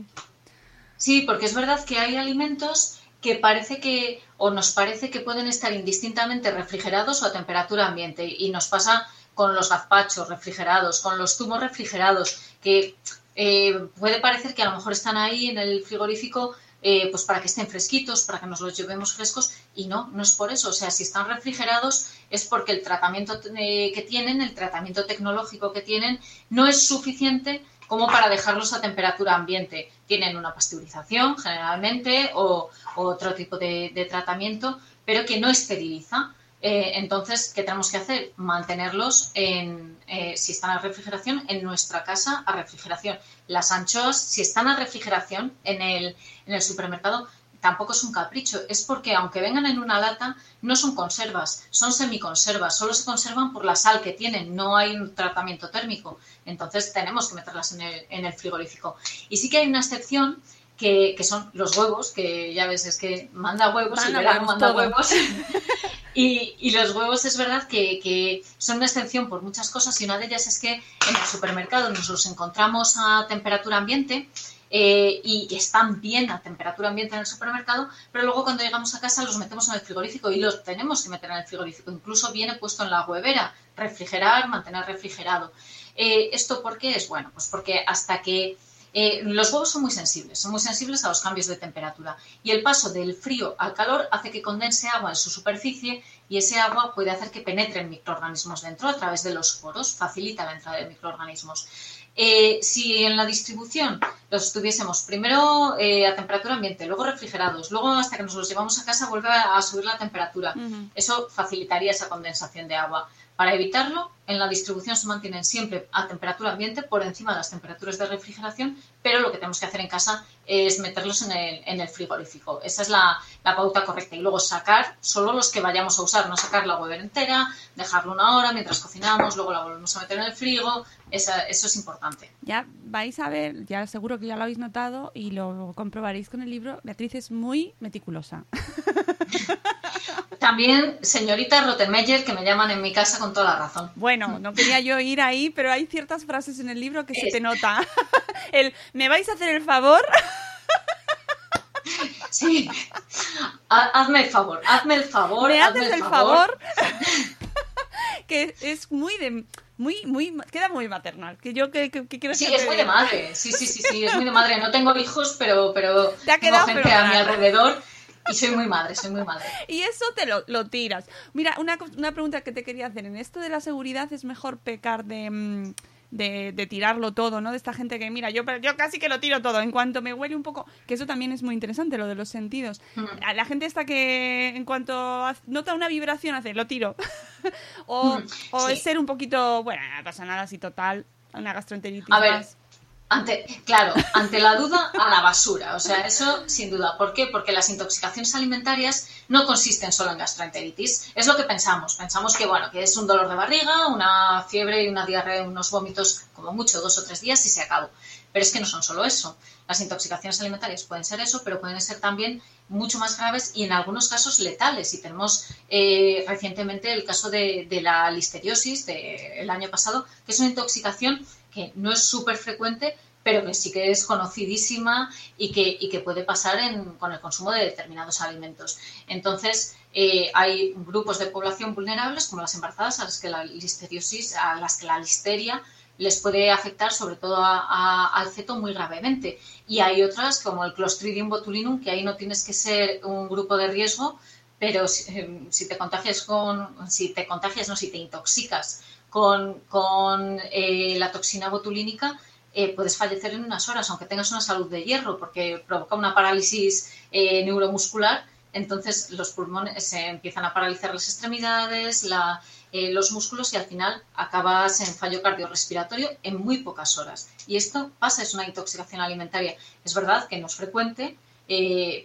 Sí. porque es verdad que hay alimentos que parece que, o nos parece que pueden estar indistintamente refrigerados o a temperatura ambiente. Y nos pasa con los gazpachos refrigerados, con los zumos refrigerados, que eh, puede parecer que a lo mejor están ahí en el frigorífico eh, pues para que estén fresquitos, para que nos los llevemos frescos y no, no es por eso. O sea, si están refrigerados es porque el tratamiento eh, que tienen, el tratamiento tecnológico que tienen, no es suficiente como para dejarlos a temperatura ambiente. Tienen una pasteurización generalmente o, otro tipo de, tratamiento, pero que no esteriliza. Eh, entonces, ¿qué tenemos que hacer? Mantenerlos en, si están a refrigeración, en nuestra casa a refrigeración. Las anchoas, si están a refrigeración en el, en el supermercado, tampoco es un capricho, es porque aunque vengan en una lata, no son conservas, son semiconservas, solo se conservan por la sal que tienen, no hay un tratamiento térmico. Entonces tenemos que meterlas en el, en el frigorífico. Y sí que hay una excepción que, son los huevos, que ya ves, es que manda huevos, el verano manda huevos. y, los huevos es verdad que, son una excepción por muchas cosas y una de ellas es que en el supermercado nos los encontramos a temperatura ambiente eh, y están bien a temperatura ambiente en el supermercado, pero luego cuando llegamos a casa los metemos en el frigorífico y los tenemos que meter en el frigorífico. Incluso viene puesto en la huevera, refrigerar, mantener refrigerado. Eh, ¿Esto por qué es? Bueno, pues porque hasta que eh, los huevos son muy sensibles, son muy sensibles a los cambios de temperatura y el paso del frío al calor hace que condense agua en su superficie y ese agua puede hacer que penetren microorganismos dentro a través de los poros, facilita la entrada de microorganismos. Eh, si en la distribución los tuviésemos primero eh, a temperatura ambiente, luego refrigerados, luego hasta que nos los llevamos a casa vuelve a, subir la temperatura, eso facilitaría esa condensación de agua. Para evitarlo, en la distribución se mantienen siempre a temperatura ambiente por encima de las temperaturas de refrigeración, pero lo que tenemos que hacer en casa es meterlos en el, frigorífico. Esa es la, pauta correcta. Y luego sacar solo los que vayamos a usar, no sacar la huevera entera, dejarlo una hora mientras cocinamos, luego la volvemos a meter en el frigo. eso es importante. Ya vais a ver, ya seguro que ya lo habéis notado y lo comprobaréis con el libro. Beatriz es muy meticulosa. También señorita Rottenmeier, que me llaman en mi casa con toda la razón. Bueno, no quería yo ir ahí, pero hay ciertas frases en el libro que se te nota. El, ¿me vais a hacer el favor? Sí. Hazme el favor, hazme el favor. ¿Me haces el favor? que es muy de muy muy queda muy maternal que yo que, que, quiero sí es muy de madre sí sí sí sí es muy de madre no tengo hijos pero pero tengo gente a mi alrededor y soy muy madre, soy muy madre. Y eso te lo, lo tiras. Mira, una, una, pregunta que te quería hacer. En esto de la seguridad es mejor pecar de... Mm, de, tirarlo todo, ¿no? De esta gente que, mira, yo, yo casi que lo tiro todo. En cuanto me huele un poco, que eso también es muy interesante, lo de los sentidos. Mm. A la gente está que en cuanto nota una vibración hace, lo tiro. o, mm, o es ser un poquito, bueno, no pasa nada si total, una gastroenteritis. A ver, claro, ante la duda, a la basura. O sea, eso sin duda. ¿Por qué? Porque las intoxicaciones alimentarias no consisten solo en gastroenteritis. Es lo que pensamos. Pensamos que, bueno, que es un dolor de barriga, una fiebre y una diarrea, unos vómitos, como mucho, dos o tres días y se acabó. Pero es que no son solo eso. Las intoxicaciones alimentarias pueden ser eso, pero pueden ser también mucho más graves y en algunos casos letales. Y tenemos eh, recientemente el caso de, la listeriosis del año pasado, que es una intoxicación que no es súper frecuente, pero que sí que es conocidísima y que, y que puede pasar con el consumo de determinados alimentos. Entonces, eh, hay grupos de población vulnerables, como las embarazadas, a las que la listeriosis, a las que la listeria les puede afectar sobre todo al feto muy gravemente. Y hay otras, como el Clostridium botulinum, que ahí no tienes que ser un grupo de riesgo, pero si, eh, si te contagias con, si te contagias, no, si te intoxicas con, eh, la toxina botulínica, eh, puedes fallecer en unas horas, aunque tengas una salud de hierro, porque provoca una parálisis eh, neuromuscular. Entonces los pulmones se empiezan a paralizar las extremidades, los músculos y al final acabas en fallo cardiorrespiratorio en muy pocas horas. Y esto pasa, es una intoxicación alimentaria. Es verdad que no es frecuente,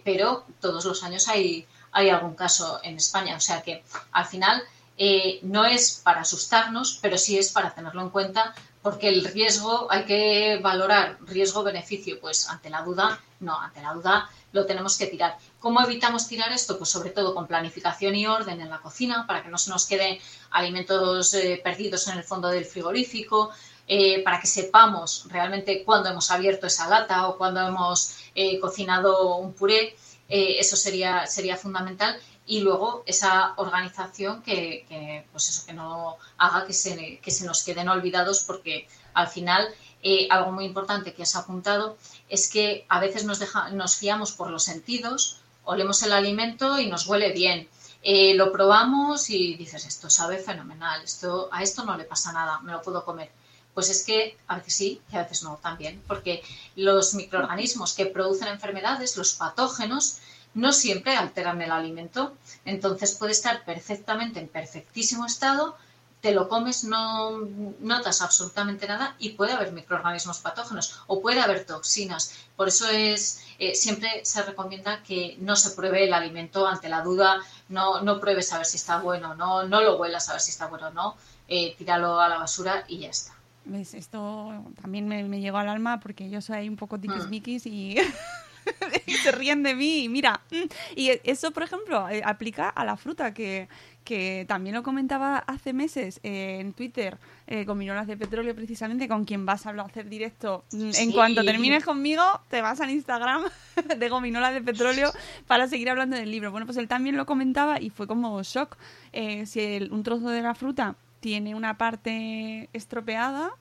pero todos los años hay, hay algún caso en España. O sea que al final eh, no es para asustarnos, pero sí es para tenerlo en cuenta, porque el riesgo hay que valorar riesgo-beneficio, pues ante la duda, no, ante la duda lo tenemos que tirar. ¿Cómo evitamos tirar esto? Pues sobre todo con planificación y orden en la cocina, para que no se nos queden alimentos eh, perdidos en el fondo del frigorífico, eh, para que sepamos realmente cuándo hemos abierto esa lata o cuándo hemos cocinado un puré. eso sería, sería fundamental y luego esa organización que, pues eso, que no haga que se, que se nos queden olvidados porque al final eh, algo muy importante que has apuntado es que a veces nos, deja, nos fiamos por los sentidos, olemos el alimento y nos huele bien. Eh, lo probamos y dices, esto sabe fenomenal, esto, a esto no le pasa nada, me lo puedo comer. Pues es que a veces sí y a veces no también, porque los microorganismos que producen enfermedades, los patógenos, no siempre alteran el alimento. Entonces puede estar perfectamente en perfectísimo estado, te lo comes, no notas absolutamente nada y puede haber microorganismos patógenos o puede haber toxinas. Por eso es eh, siempre se recomienda que no se pruebe el alimento ante la duda, no, no pruebes a ver si está bueno, no, no lo huelas a ver si está bueno o no, eh, tíralo a la basura y ya está. Esto también me, me, llegó al alma porque yo soy un poco tiquismiquis mm. y se ríen de mí. Mira, mm, y eso, por ejemplo, eh, aplica a la fruta, que, que también lo comentaba hace meses eh, en Twitter eh, con Minolas de Petróleo, precisamente, con quien vas a hacer directo. Mm, en cuanto termines conmigo, te vas al Instagram de Gominola de Petróleo para seguir hablando del libro. Bueno, pues él también lo comentaba y fue como shock. si un trozo de la fruta tiene una parte estropeada,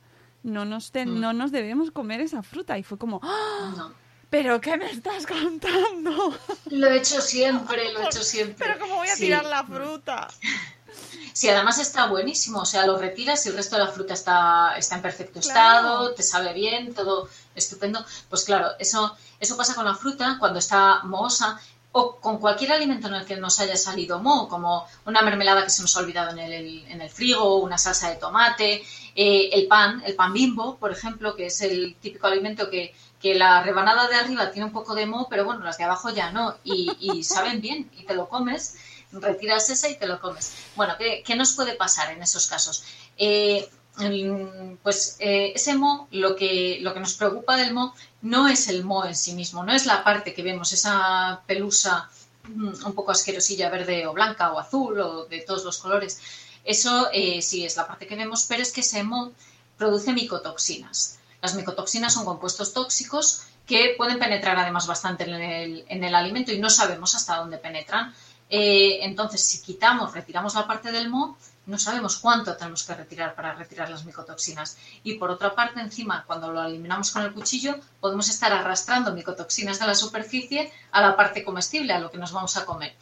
no nos, mm. no nos debemos comer esa fruta. Y fue como... ¡Ah! ¿Pero qué me estás contando? Lo he hecho siempre, lo he hecho siempre. ¿Pero cómo voy a tirar la fruta? Sí, además está buenísimo. O sea, lo retiras y el resto de la fruta está, está en perfecto estado, te sabe bien, todo estupendo. Pues claro, eso, eso pasa con la fruta cuando está mohosa o con cualquier alimento en el que nos haya salido moho, como una mermelada que se nos ha olvidado en el, en el frigo, una salsa de tomate, eh, el pan, el pan bimbo, por ejemplo, que es el típico alimento que que la rebanada de arriba tiene un poco de moho, pero bueno, las de abajo ya no, y, saben bien, y te lo comes, retiras esa y te lo comes. Bueno, ¿qué, nos puede pasar en esos casos? Eh, pues eh, ese moho, lo que, lo que nos preocupa del moho no es el moho en sí mismo, no es la parte que vemos, esa pelusa mm, un poco asquerosilla verde o blanca o azul o de todos los colores. Eso eh, sí es la parte que vemos, pero es que ese moho produce micotoxinas. Las micotoxinas son compuestos tóxicos que pueden penetrar además bastante en el, alimento y no sabemos hasta dónde penetran. Eh, entonces, si quitamos, retiramos la parte del moho, no sabemos cuánto tenemos que retirar para retirar las micotoxinas. Y por otra parte, encima, cuando lo eliminamos con el cuchillo, podemos estar arrastrando micotoxinas de la superficie a la parte comestible, a lo que nos vamos a comer.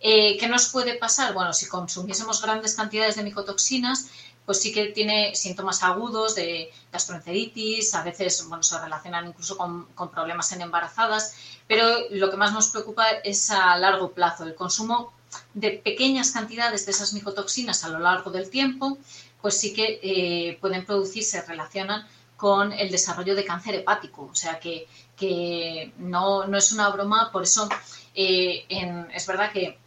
Eh, ¿Qué nos puede pasar? Bueno, si consumiésemos grandes cantidades de micotoxinas, pues sí que tiene síntomas agudos de gastroenteritis, a veces bueno, se relacionan incluso con, con, problemas en embarazadas, pero lo que más nos preocupa es a largo plazo, el consumo de pequeñas cantidades de esas micotoxinas a lo largo del tiempo, pues sí que eh, pueden producirse, relacionan con el desarrollo de cáncer hepático. O sea que, que no, no, es una broma, por eso eh, es verdad que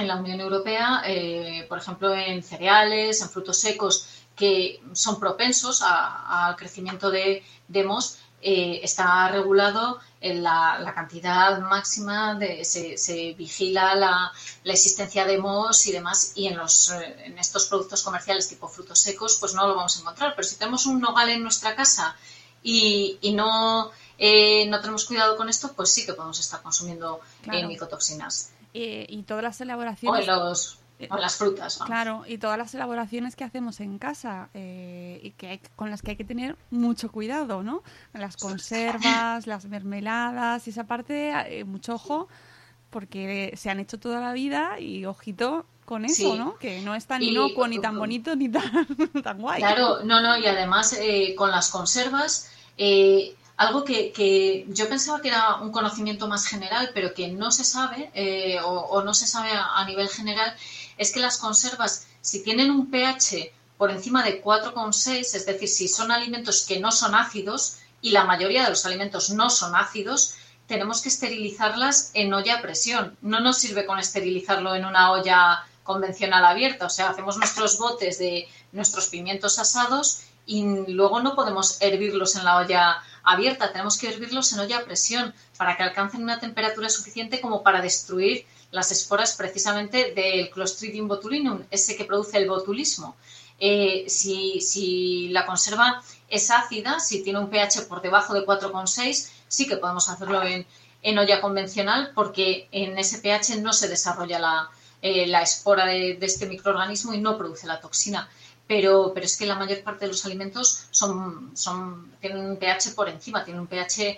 en la Unión Europea, eh, por ejemplo, en cereales, en frutos secos que son propensos al crecimiento de, de MOS, eh, está regulado en la, cantidad máxima, de, se, vigila la, existencia de MOS y demás, y en, los, eh, en estos productos comerciales tipo frutos secos, pues no lo vamos a encontrar. Pero si tenemos un nogal en nuestra casa y, no, eh, no tenemos cuidado con esto, pues sí que podemos estar consumiendo micotoxinas. Y todas las elaboraciones. O los o las frutas. Claro, y todas las elaboraciones que hacemos en casa eh, y que con las que hay que tener mucho cuidado, ¿no? Las conservas, las mermeladas, y esa parte, eh, mucho ojo, porque se han hecho toda la vida y ojito con eso, ¿no? Que no es tan inocuo, ni tan bonito, ni tan, tan guay. Claro, no, no, y además eh, con las conservas, algo que, yo pensaba que era un conocimiento más general, pero que no se sabe, o, no se sabe a nivel general, es que las conservas, si tienen un pH por encima de 4,6, es decir, si son alimentos que no son ácidos, y la mayoría de los alimentos no son ácidos, tenemos que esterilizarlas en olla a presión. No nos sirve con esterilizarlo en una olla convencional abierta, o sea, hacemos nuestros botes de nuestros pimientos asados y luego no podemos hervirlos en la olla abierta, tenemos que hervirlos en olla a presión para que alcancen una temperatura suficiente como para destruir las esporas precisamente del Clostridium botulinum, ese que produce el botulismo. Eh, si, la conserva es ácida, si tiene un pH por debajo de 4,6, sí que podemos hacerlo en, olla convencional porque en ese pH no se desarrolla la, eh, espora de, este microorganismo y no produce la toxina. Pero, pero, es que la mayor parte de los alimentos son, son, tienen un pH por encima, tienen un pH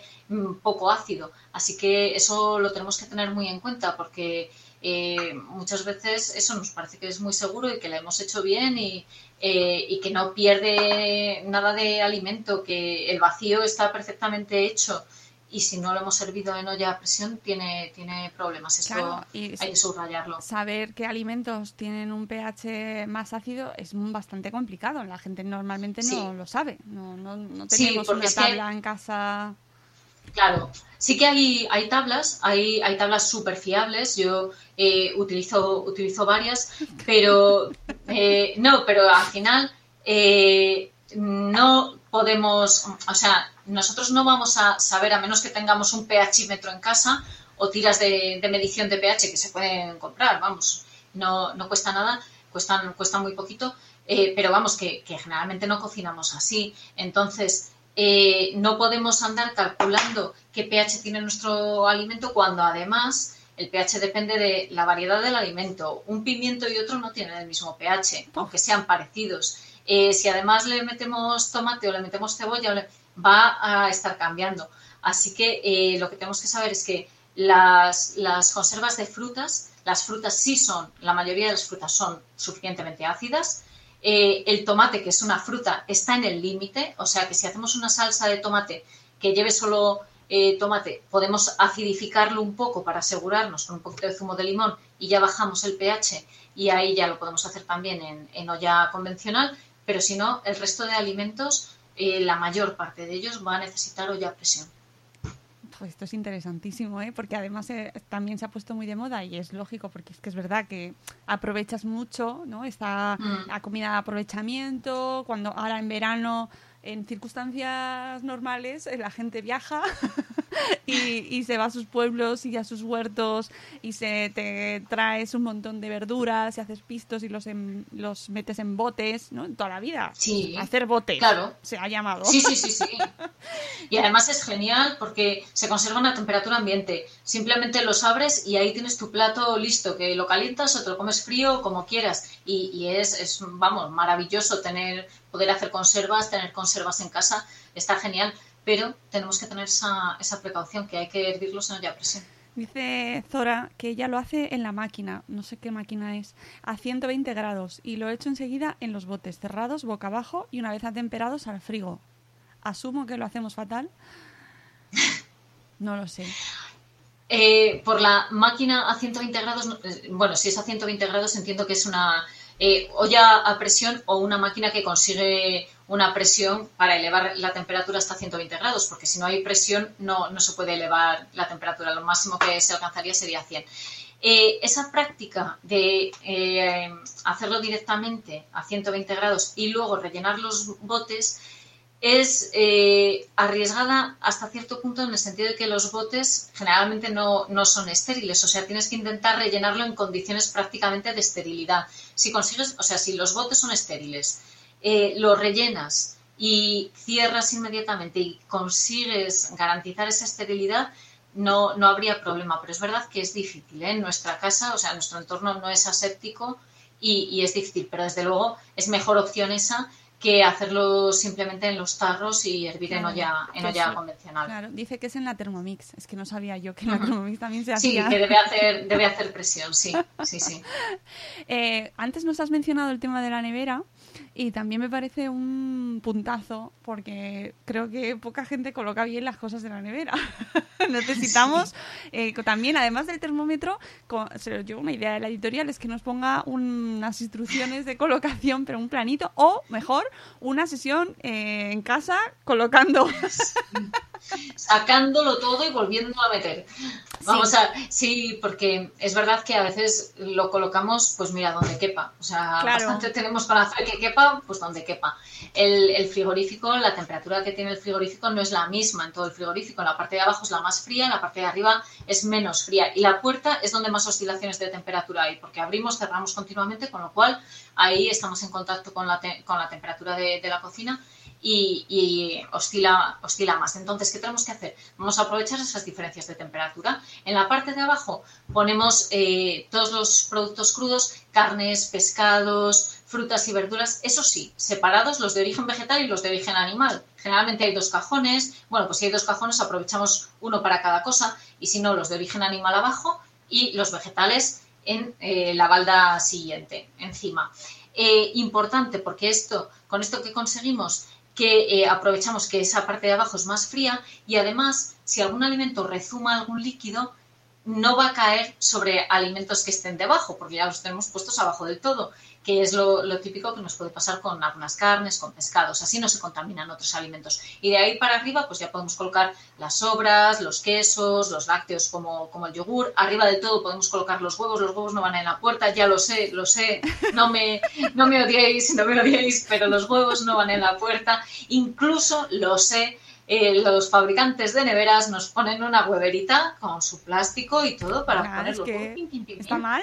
poco ácido. Así que eso lo tenemos que tener muy en cuenta porque eh, muchas veces eso nos parece que es muy seguro y que lo hemos hecho bien y, eh, y, que no pierde nada de alimento, que el vacío está perfectamente hecho y si no lo hemos servido en olla a presión tiene, tiene problemas. Esto hay que subrayarlo. Saber qué alimentos tienen un pH más ácido es bastante complicado. La gente normalmente no lo sabe. No, no, tenemos una tabla en casa. Claro, sí que hay, hay tablas, hay, hay tablas súper fiables, yo eh, utilizo, utilizo varias, pero eh, no, pero al final eh, no podemos, o sea, nosotros no vamos a saber, a menos que tengamos un pHímetro en casa o tiras de, medición de pH que se pueden comprar, vamos, no, no cuesta nada, cuestan, cuesta muy poquito, pero vamos, que, que generalmente no cocinamos así. Entonces, eh, no podemos andar calculando qué pH tiene nuestro alimento cuando además el pH depende de la variedad del alimento. Un pimiento y otro no tienen el mismo pH, aunque sean parecidos. Eh, si además le metemos tomate o le metemos cebolla, va a estar cambiando. Así que eh, lo que tenemos que saber es que las, conservas de frutas, las frutas sí son, la mayoría de las frutas son suficientemente ácidas, eh, el tomate, que es una fruta, está en el límite, o sea que si hacemos una salsa de tomate que lleve solo eh, tomate, podemos acidificarlo un poco para asegurarnos con un poquito de zumo de limón y ya bajamos el pH y ahí ya lo podemos hacer también en, olla convencional, pero si no, el resto de alimentos, eh, la mayor parte de ellos va a necesitar olla a presión. Pues esto es interesantísimo, ¿eh? porque además eh, también se ha puesto muy de moda y es lógico, porque es que es verdad que aprovechas mucho, ¿no? Esta mm. la comida de aprovechamiento, cuando ahora en verano en circunstancias normales eh, la gente viaja y, se va a sus pueblos y a sus huertos y se te traes un montón de verduras y haces pistos y los, los metes en botes, ¿no? Toda la vida. Sí. Hacer botes. Claro. Se ha llamado. Sí, sí, sí, sí. Y además es genial porque se conserva una temperatura ambiente. Simplemente los abres y ahí tienes tu plato listo, que lo calientas o te lo comes frío como quieras. Y, y es, es, vamos, maravilloso tener, poder hacer conservas, tener conservas en casa. Está genial pero tenemos que tener esa, esa precaución, que hay que hervirlos en olla presión. Dice Zora que ella lo hace en la máquina, no sé qué máquina es, a 120 grados y lo he hecho enseguida en los botes cerrados, boca abajo y una vez atemperados al frigo. Asumo que lo hacemos fatal. No lo sé. Eh, por la máquina a 120 grados, eh, bueno, si es a 120 grados entiendo que es una eh, olla a presión o una máquina que consigue una presión para elevar la temperatura hasta 120 grados, porque si no hay presión no, no se puede elevar la temperatura, lo máximo que se alcanzaría sería 100. Eh, esa práctica de eh, hacerlo directamente a 120 grados y luego rellenar los botes es eh, arriesgada hasta cierto punto en el sentido de que los botes generalmente no, no, son estériles, o sea, tienes que intentar rellenarlo en condiciones prácticamente de esterilidad. Si consigues, o sea, si los botes son estériles, eh, lo rellenas y cierras inmediatamente y consigues garantizar esa esterilidad, no, no habría problema. Pero es verdad que es difícil. ¿eh? En nuestra casa, o sea, nuestro entorno no es aséptico y, y es difícil, pero desde luego es mejor opción esa que hacerlo simplemente en los tarros y hervir en olla, en olla convencional. Claro, dice que es en la Thermomix. Es que no sabía yo que en la Thermomix también se hacía. Sí, que debe hacer, debe hacer presión, sí, sí, sí. Eh, antes nos has mencionado el tema de la nevera y también me parece un puntazo porque creo que poca gente coloca bien las cosas de la nevera. Necesitamos eh, también, además del termómetro, se yo una idea de la editorial es que nos ponga unas instrucciones de colocación, pero un planito, o mejor, una sesión eh, en casa colocando. Sacándolo todo y volviendo a meter. Vamos a, sí, porque es verdad que a veces lo colocamos, pues mira, donde quepa. O sea, bastante tenemos para hacer que quepa, pues donde quepa. El, frigorífico, la temperatura que tiene el frigorífico no es la misma en todo el frigorífico. La parte de abajo es la más fría, la parte de arriba es menos fría. Y la puerta es donde más oscilaciones de temperatura hay, porque abrimos, cerramos continuamente, con lo cual ahí estamos en contacto con la, con la temperatura de, de la cocina y, oscila, oscila más. Entonces, ¿qué tenemos que hacer? Vamos a aprovechar esas diferencias de temperatura. En la parte de abajo ponemos eh, todos los productos crudos, carnes, pescados, frutas y verduras, eso sí, separados los de origen vegetal y los de origen animal. Generalmente hay dos cajones, bueno, pues si hay dos cajones aprovechamos uno para cada cosa y si no, los de origen animal abajo y los vegetales en eh, la balda siguiente, encima. Eh, importante porque esto, con esto que conseguimos que eh, aprovechamos que esa parte de abajo es más fría y además si algún alimento rezuma algún líquido no va a caer sobre alimentos que estén debajo porque ya los tenemos puestos abajo del todo que es lo, típico que nos puede pasar con algunas carnes, con pescados, así no se contaminan otros alimentos. Y de ahí para arriba, pues ya podemos colocar las sobras, los quesos, los lácteos como, como el yogur. Arriba del todo podemos colocar los huevos, los huevos no van en la puerta, ya lo sé, lo sé, no me, no me odiéis, no me odiéis, pero los huevos no van en la puerta. Incluso lo sé, eh, los fabricantes de neveras nos ponen una hueverita con su plástico y todo para ponerlo. está mal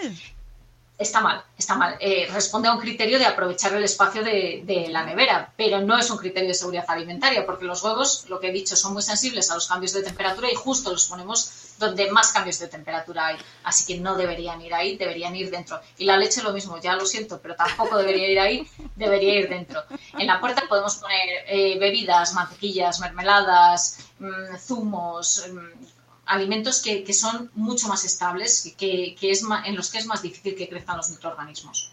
está mal, está mal. Eh, responde a un criterio de aprovechar el espacio de, la nevera, pero no es un criterio de seguridad alimentaria, porque los huevos, lo que he dicho, son muy sensibles a los cambios de temperatura y justo los ponemos donde más cambios de temperatura hay. Así que no deberían ir ahí, deberían ir dentro. Y la leche lo mismo, ya lo siento, pero tampoco debería ir ahí, debería ir dentro. En la puerta podemos poner eh, bebidas, mantequillas, mermeladas, mm, zumos. Mm, alimentos que, que, son mucho más estables, que, que es en los que es más difícil que crezcan los microorganismos.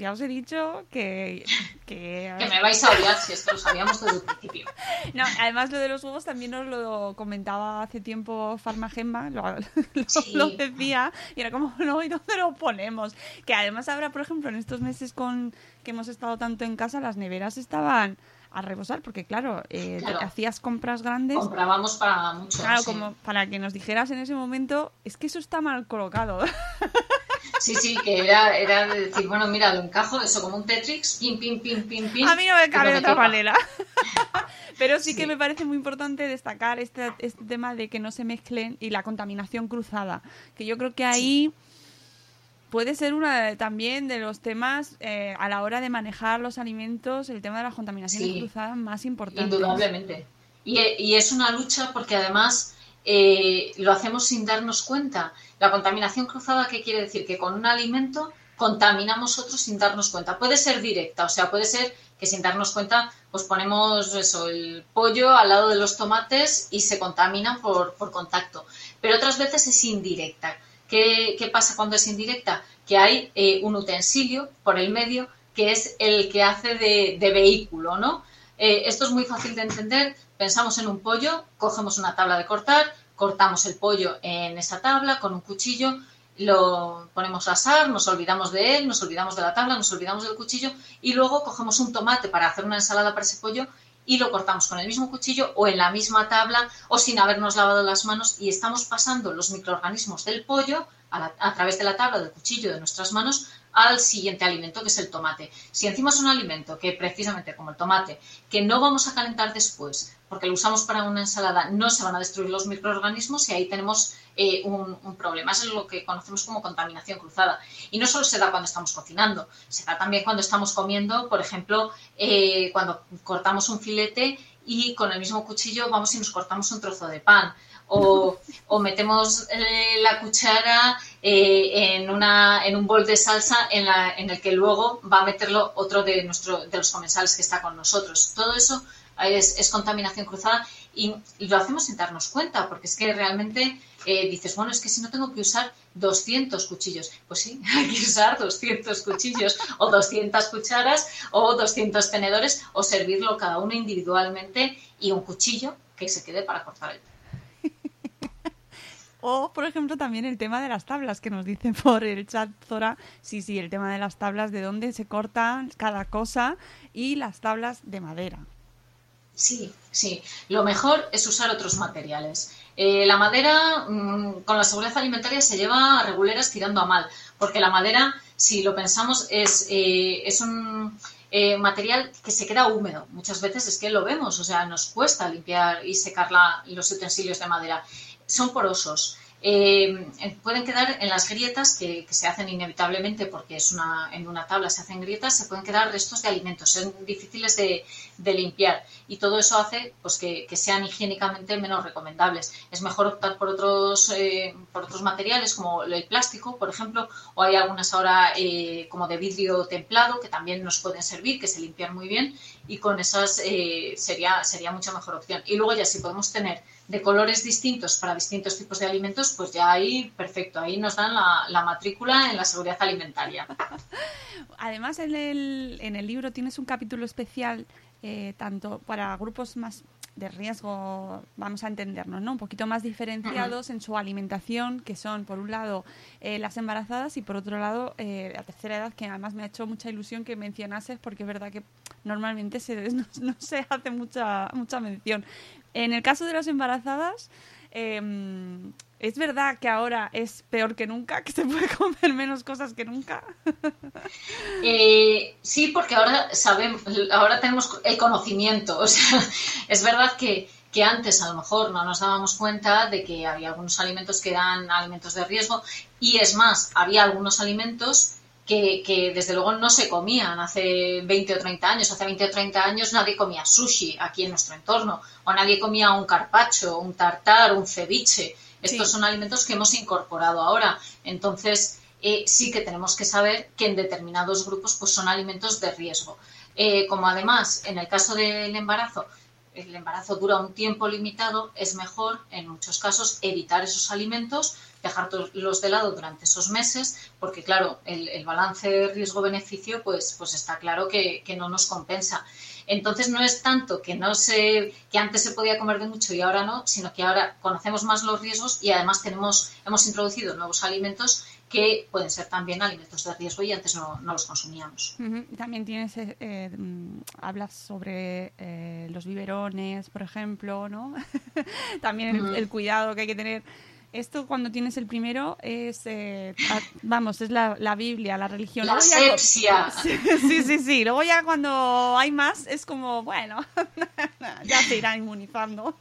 Ya, os, he dicho que, que... me vais a odiar si esto lo sabíamos desde el principio. No, además lo de los huevos también os lo comentaba hace tiempo Farmagemba, lo, lo, decía, y era como, no, ¿y dónde lo ponemos? Que además ahora, por ejemplo, en estos meses con que hemos estado tanto en casa, las neveras estaban a rebosar, porque claro, eh, hacías compras grandes. Comprábamos para mucho. Claro, como para que nos dijeras en ese momento, es que eso está mal colocado. Sí, sí, que era, era decir, bueno, mira, lo encajo, eso como un Tetrix, pim, pim, pim, pim, pim. A mí no me cabe de otra manera. Pero Pero sí, que me parece muy importante destacar este, este, tema de que no se mezclen y la contaminación cruzada, que yo creo que ahí puede ser una también de los temas eh, a la hora de manejar los alimentos, el tema de las contaminaciones cruzadas más importante. Indudablemente. Y, es una lucha porque además eh, lo hacemos sin darnos cuenta. La contaminación cruzada, ¿qué quiere decir? Que con un alimento contaminamos otros sin darnos cuenta. Puede ser directa, o sea, puede ser que sin darnos cuenta, pues ponemos eso, el pollo al lado de los tomates y se contaminan por, por contacto. Pero otras veces es indirecta. ¿Qué, pasa cuando es indirecta? Que hay eh, un utensilio por el medio que es el que hace de, de vehículo, ¿no? Eh, esto es muy fácil de entender. Pensamos en un pollo, cogemos una tabla de cortar, cortamos el pollo en esa tabla con un cuchillo lo ponemos a asar, nos olvidamos de él, nos olvidamos de la tabla, nos olvidamos del cuchillo y luego cogemos un tomate para hacer una ensalada para ese pollo y lo cortamos con el mismo cuchillo o en la misma tabla o sin habernos lavado las manos y estamos pasando los microorganismos del pollo a, través de la tabla, del cuchillo, de nuestras manos al siguiente alimento, que es el tomate. Si encima es un alimento que precisamente como el tomate, que no vamos a calentar después, porque lo usamos para una ensalada, no se van a destruir los microorganismos y ahí tenemos eh, un, problema. Eso es lo que conocemos como contaminación cruzada. Y no solo se da cuando estamos cocinando, se da también cuando estamos comiendo, por ejemplo, eh, cuando cortamos un filete y con el mismo cuchillo vamos y nos cortamos un trozo de pan. O, metemos eh, la cuchara en, una, en un bol de salsa en, la, en el que luego va a meterlo otro de, nuestro, de los comensales que está con nosotros. Todo eso es, contaminación cruzada y, lo hacemos sin darnos cuenta, porque es que realmente eh, dices, bueno, es que si no tengo que usar 200 cuchillos, pues sí, hay que usar 200 cuchillos o 200 cucharas o 200 tenedores o servirlo cada uno individualmente y un cuchillo que se quede para cortar el o, por ejemplo, también el tema de las tablas, que nos dicen por el chat Zora, sí, sí, el tema de las tablas, de dónde se corta cada cosa y las tablas de madera. Sí, sí. Lo mejor es usar otros materiales. Eh, la madera mm, con la seguridad alimentaria se lleva a reguleras tirando a mal, porque la madera, si lo pensamos, es, eh, es un eh, material que se queda húmedo. Muchas veces es que lo vemos, o sea, nos cuesta limpiar y secar los utensilios de madera. Son porosos. Eh, pueden quedar en las grietas que, se hacen inevitablemente porque es una, en una tabla se hacen grietas, se pueden quedar restos de alimentos, son difíciles de, limpiar y todo eso hace pues, que, sean higiénicamente menos recomendables. Es mejor optar por otros, eh, por otros materiales como el plástico, por ejemplo, o hay algunas ahora eh, como de vidrio templado que también nos pueden servir, que se limpian muy bien y con esas sería, sería mucha mejor opción. Y luego ya si podemos tener de colores distintos para distintos tipos de alimentos, pues ya ahí, perfecto, ahí nos dan la, matrícula en la seguridad alimentaria. Además, en el, en el libro tienes un capítulo especial eh, tanto para grupos más de riesgo, vamos a entendernos, ¿no? Un poquito más diferenciados en su alimentación, que son, por un lado, eh, las embarazadas y, por otro lado, eh, la tercera edad, que además me ha hecho mucha ilusión que mencionases, porque es verdad que normalmente se, no, se hace mucha, mucha mención. En el caso de las embarazadas, em, ¿es verdad que ahora es peor que nunca? ¿Que se puede comer menos cosas que nunca? Eh, sí, porque ahora sabemos, ahora tenemos el conocimiento. O sea, es verdad que, que antes a lo mejor no nos dábamos cuenta de que había algunos alimentos que eran alimentos de riesgo y es más, había algunos alimentos que, desde luego no se comían hace 20 o 30 años. Hace 20 o 30 años nadie comía sushi aquí en nuestro entorno, o nadie comía un carpacho, un tartar, un ceviche. Estos son alimentos que hemos incorporado ahora. Entonces, eh, sí que tenemos que saber que en determinados grupos pues, son alimentos de riesgo. Eh, como además, en el caso del embarazo, el embarazo dura un tiempo limitado, es mejor, en muchos casos, evitar esos alimentos dejarlos de lado durante esos meses, porque claro, el, balance riesgo-beneficio, pues, pues está claro que, no nos compensa. Entonces no es tanto que no se, que antes se podía comer de mucho y ahora no, sino que ahora conocemos más los riesgos y además tenemos, hemos introducido nuevos alimentos que pueden ser también alimentos de riesgo y antes no, los consumíamos. También tienes, eh, eh, mm, hablas sobre eh, los biberones, por ejemplo, ¿no? también el, cuidado que hay que tener esto cuando tienes el primero es, eh, vamos, es la, Biblia, la religión. La asepsia. Sí, sí, sí, Luego ya cuando hay más es como, bueno, ya se irá inmunizando.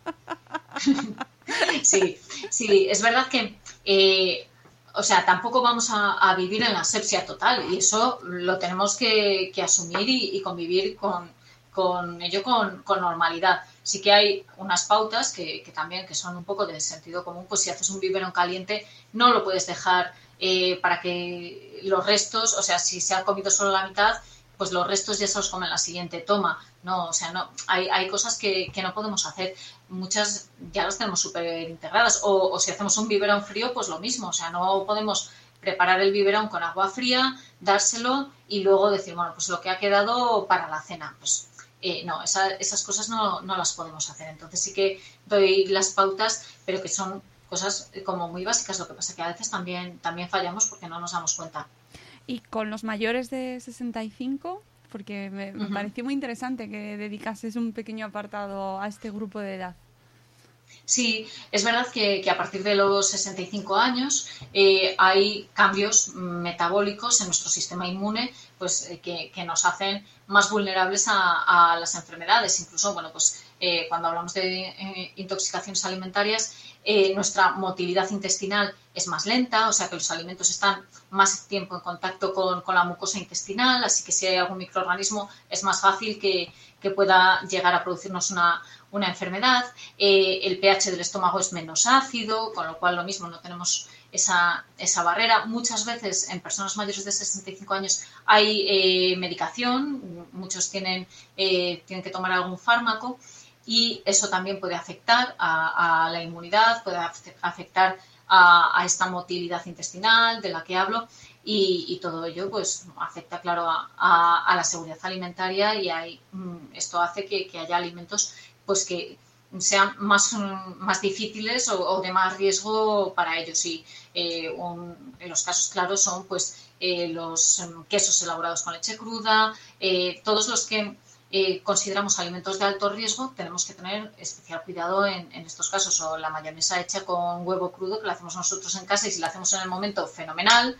Sí, sí, es verdad que, eh, o sea, tampoco vamos a, vivir en la asepsia total y eso lo tenemos que, asumir y, convivir con, con ello con, con normalidad sí que hay unas pautas que, también que son un poco de sentido común, pues si haces un biberón caliente no lo puedes dejar eh, para que los restos, o sea, si se ha comido solo la mitad, pues los restos ya se los comen la siguiente toma. No, o sea, no, hay, hay cosas que, no podemos hacer. Muchas ya las tenemos súper integradas. O, si hacemos un biberón frío, pues lo mismo. O sea, no podemos preparar el biberón con agua fría, dárselo y luego decir, bueno, pues lo que ha quedado para la cena. Pues eh, no, esas cosas no, las podemos hacer. Entonces sí que doy las pautas, pero que son cosas como muy básicas. Lo que pasa que a veces también, también fallamos porque no nos damos cuenta. Y con los mayores de 65, porque me, pareció muy interesante que dedicases un pequeño apartado a este grupo de edad. Sí, es verdad que, a partir de los 65 años eh, hay cambios metabólicos en nuestro sistema inmune pues, eh, que, nos hacen más vulnerables a, las enfermedades. Incluso, bueno, pues eh, cuando hablamos de intoxicaciones alimentarias, nuestra motilidad intestinal es más lenta, o sea que los alimentos están más tiempo en contacto con, con la mucosa intestinal, así que si hay algún microorganismo es más fácil que, que pueda llegar a producirnos una, una enfermedad, eh, el pH del estómago es menos ácido, con lo cual lo mismo no tenemos esa, esa barrera. Muchas veces en personas mayores de 65 años hay eh, medicación, muchos tienen, eh, tienen que tomar algún fármaco y eso también puede afectar a, la inmunidad, puede afectar a, esta motilidad intestinal de la que hablo y, todo ello pues afecta claro a, la seguridad alimentaria y mm, esto hace que haya alimentos pues que sean más, más difíciles o, de más riesgo para ellos. Y eh, los casos claros son pues eh, los em, quesos elaborados con leche cruda, eh, todos los que consideramos alimentos de alto riesgo, tenemos que tener especial cuidado en, estos casos. O la mayonesa hecha con huevo crudo, que la hacemos nosotros en casa y si la hacemos en el momento, fenomenal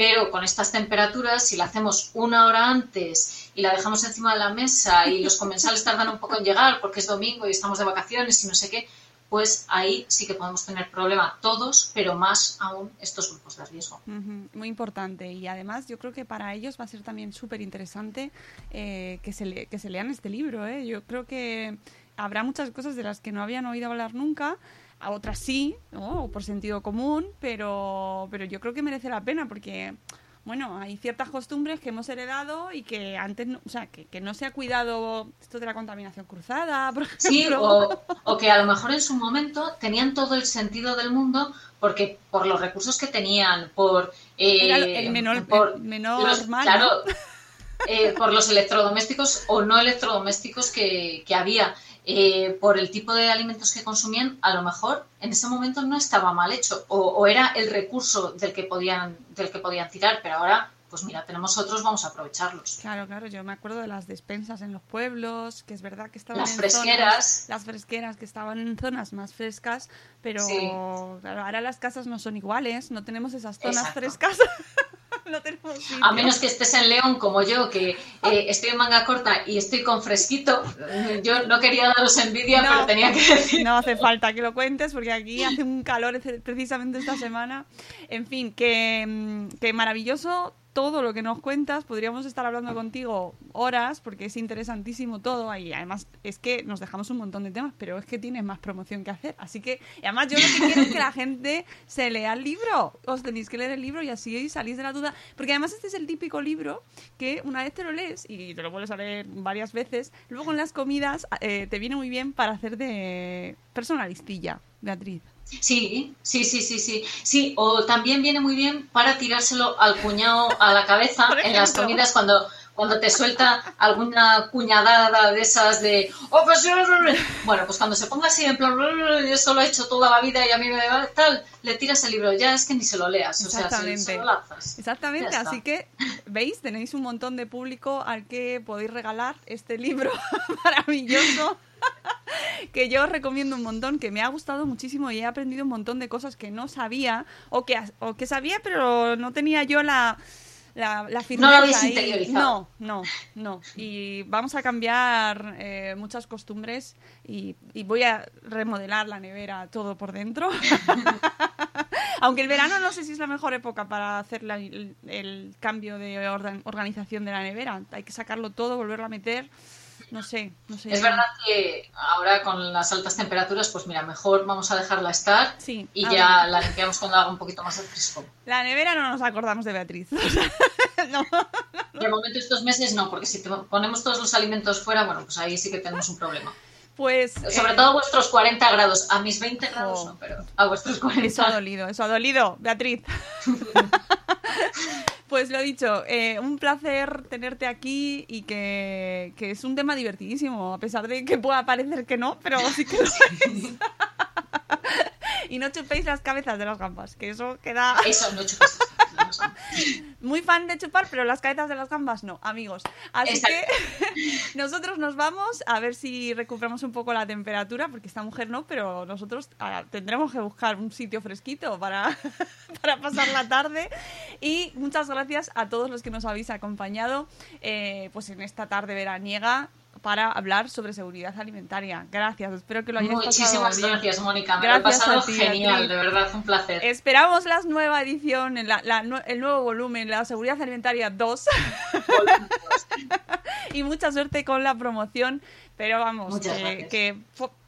pero con estas temperaturas, si la hacemos una hora antes y la dejamos encima de la mesa y los comensales tardan un poco en llegar porque es domingo y estamos de vacaciones y no sé qué, pues ahí sí que podemos tener problema todos, pero más aún estos grupos de riesgo. Muy importante y además yo creo que para ellos va a ser también súper interesante eh, que, se que se lean este libro. ¿eh? Yo creo que habrá muchas cosas de las que no habían oído hablar nunca a otras sí, ¿no? por sentido común, pero, pero yo creo que merece la pena porque, bueno, hay ciertas costumbres que hemos heredado y que antes, no, o sea, que, que no se ha cuidado esto de la contaminación cruzada, por ejemplo. Sí, o, o, que a lo mejor en su momento tenían todo el sentido del mundo porque por los recursos que tenían, por... Eh, el menor, por menor mal, Claro, eh, por los electrodomésticos o no electrodomésticos que, que había. Eh, por el tipo de alimentos que consumían, a lo mejor en ese momento no estaba mal hecho o, era el recurso del que podían del que podían tirar, pero ahora pues mira, tenemos otros, vamos a aprovecharlos. Claro, claro, yo me acuerdo de las despensas en los pueblos, que es verdad que estaban las fresqueras, las fresqueras que estaban en zonas más frescas, pero ahora las casas no son iguales, no tenemos esas zonas frescas. A menos que estés en León como yo, que eh, estoy en manga corta y estoy con fresquito. Yo no quería daros envidia, pero tenía que decir. No hace falta que lo cuentes porque aquí hace un calor precisamente esta semana. En fin, que, mm, que maravilloso todo lo que nos cuentas. Podríamos estar hablando contigo horas porque es interesantísimo todo y además es que nos dejamos un montón de temas, pero es que tienes más promoción que hacer. Así que, además yo lo que quiero es que la gente se lea el libro. Os tenéis que leer el libro y así salís de la duda. Porque además este es el típico libro que una vez te lo lees y te lo vuelves a leer varias veces, luego en las comidas eh, te viene muy bien para hacer de personalistilla, Beatriz. Sí, sí, sí, sí, sí. Sí, o también viene muy bien para tirárselo al cuñado a la cabeza en las comidas cuando, cuando te suelta alguna cuñadada de esas de oh, pues bueno, pues cuando se ponga así en plan yo eso lo he hecho toda la vida y a mí me va tal, le tiras el libro, ya es que ni se lo leas, Exactamente. o sea, se, lo lanzas. Exactamente, así que veis, tenéis un montón de público al que podéis regalar este libro maravilloso que yo recomiendo un montón, que me ha gustado muchísimo y he aprendido un montón de cosas que no sabía o que, o que sabía pero no tenía yo la la, la no lo habéis interiorizado. No, no, no. Y vamos a cambiar eh, muchas costumbres y, voy a remodelar la nevera todo por dentro. Aunque el verano no sé si es la mejor época para hacer el, cambio de organización de la nevera. Hay que sacarlo todo, volverlo a meter. No sé, no sé. Es verdad que ahora con las altas temperaturas, pues mira, mejor vamos a dejarla estar sí, y ya la limpiamos cuando haga un poquito más de fresco. La nevera no nos acordamos de Beatriz. no, De momento estos meses no, porque si ponemos todos los alimentos fuera, bueno, pues ahí sí que tenemos un problema. Pues, Sobre eh, todo a vuestros 40 grados. A mis 20 grados no, pero a vuestros 40. Eso ha dolido, eso ha dolido, Beatriz. Pues lo dicho, eh, un placer tenerte aquí y que, que, es un tema divertidísimo, a pesar de que pueda parecer que no, pero sí que lo es. y no chupéis las cabezas de las gambas, que eso queda... Eso, no chupéis. Muy fan de chupar, pero las cabezas de las gambas no, amigos. Así que nosotros nos vamos a ver si recuperamos un poco la temperatura, porque esta mujer no, pero nosotros ah, tendremos que buscar un sitio fresquito para, para pasar la tarde. Y muchas gracias a todos los que nos habéis acompañado pues en esta tarde veraniega para hablar sobre seguridad alimentaria. Gracias, espero que lo hayáis Muchísimas gracias, Mónica. Me gracias lo he pasado genial, de verdad, un placer. Esperamos la nueva edición, el nuevo volumen, la seguridad alimentaria 2. y mucha suerte con la promoción, pero vamos, eh, que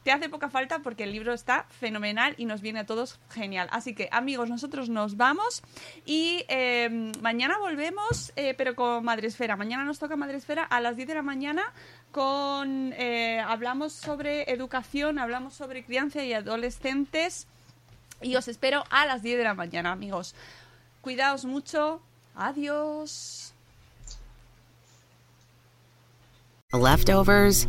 te hace poca falta porque el libro está fenomenal y nos viene a todos genial. Así que, amigos, nosotros nos vamos y em, mañana volvemos, eh, pero con Madresfera. Mañana nos toca Madresfera a las 10 de la mañana con... Eh, hablamos sobre educación, hablamos sobre crianza y adolescentes y os espero a las 10 de la mañana, amigos. Cuidaos mucho. Adiós. Leftovers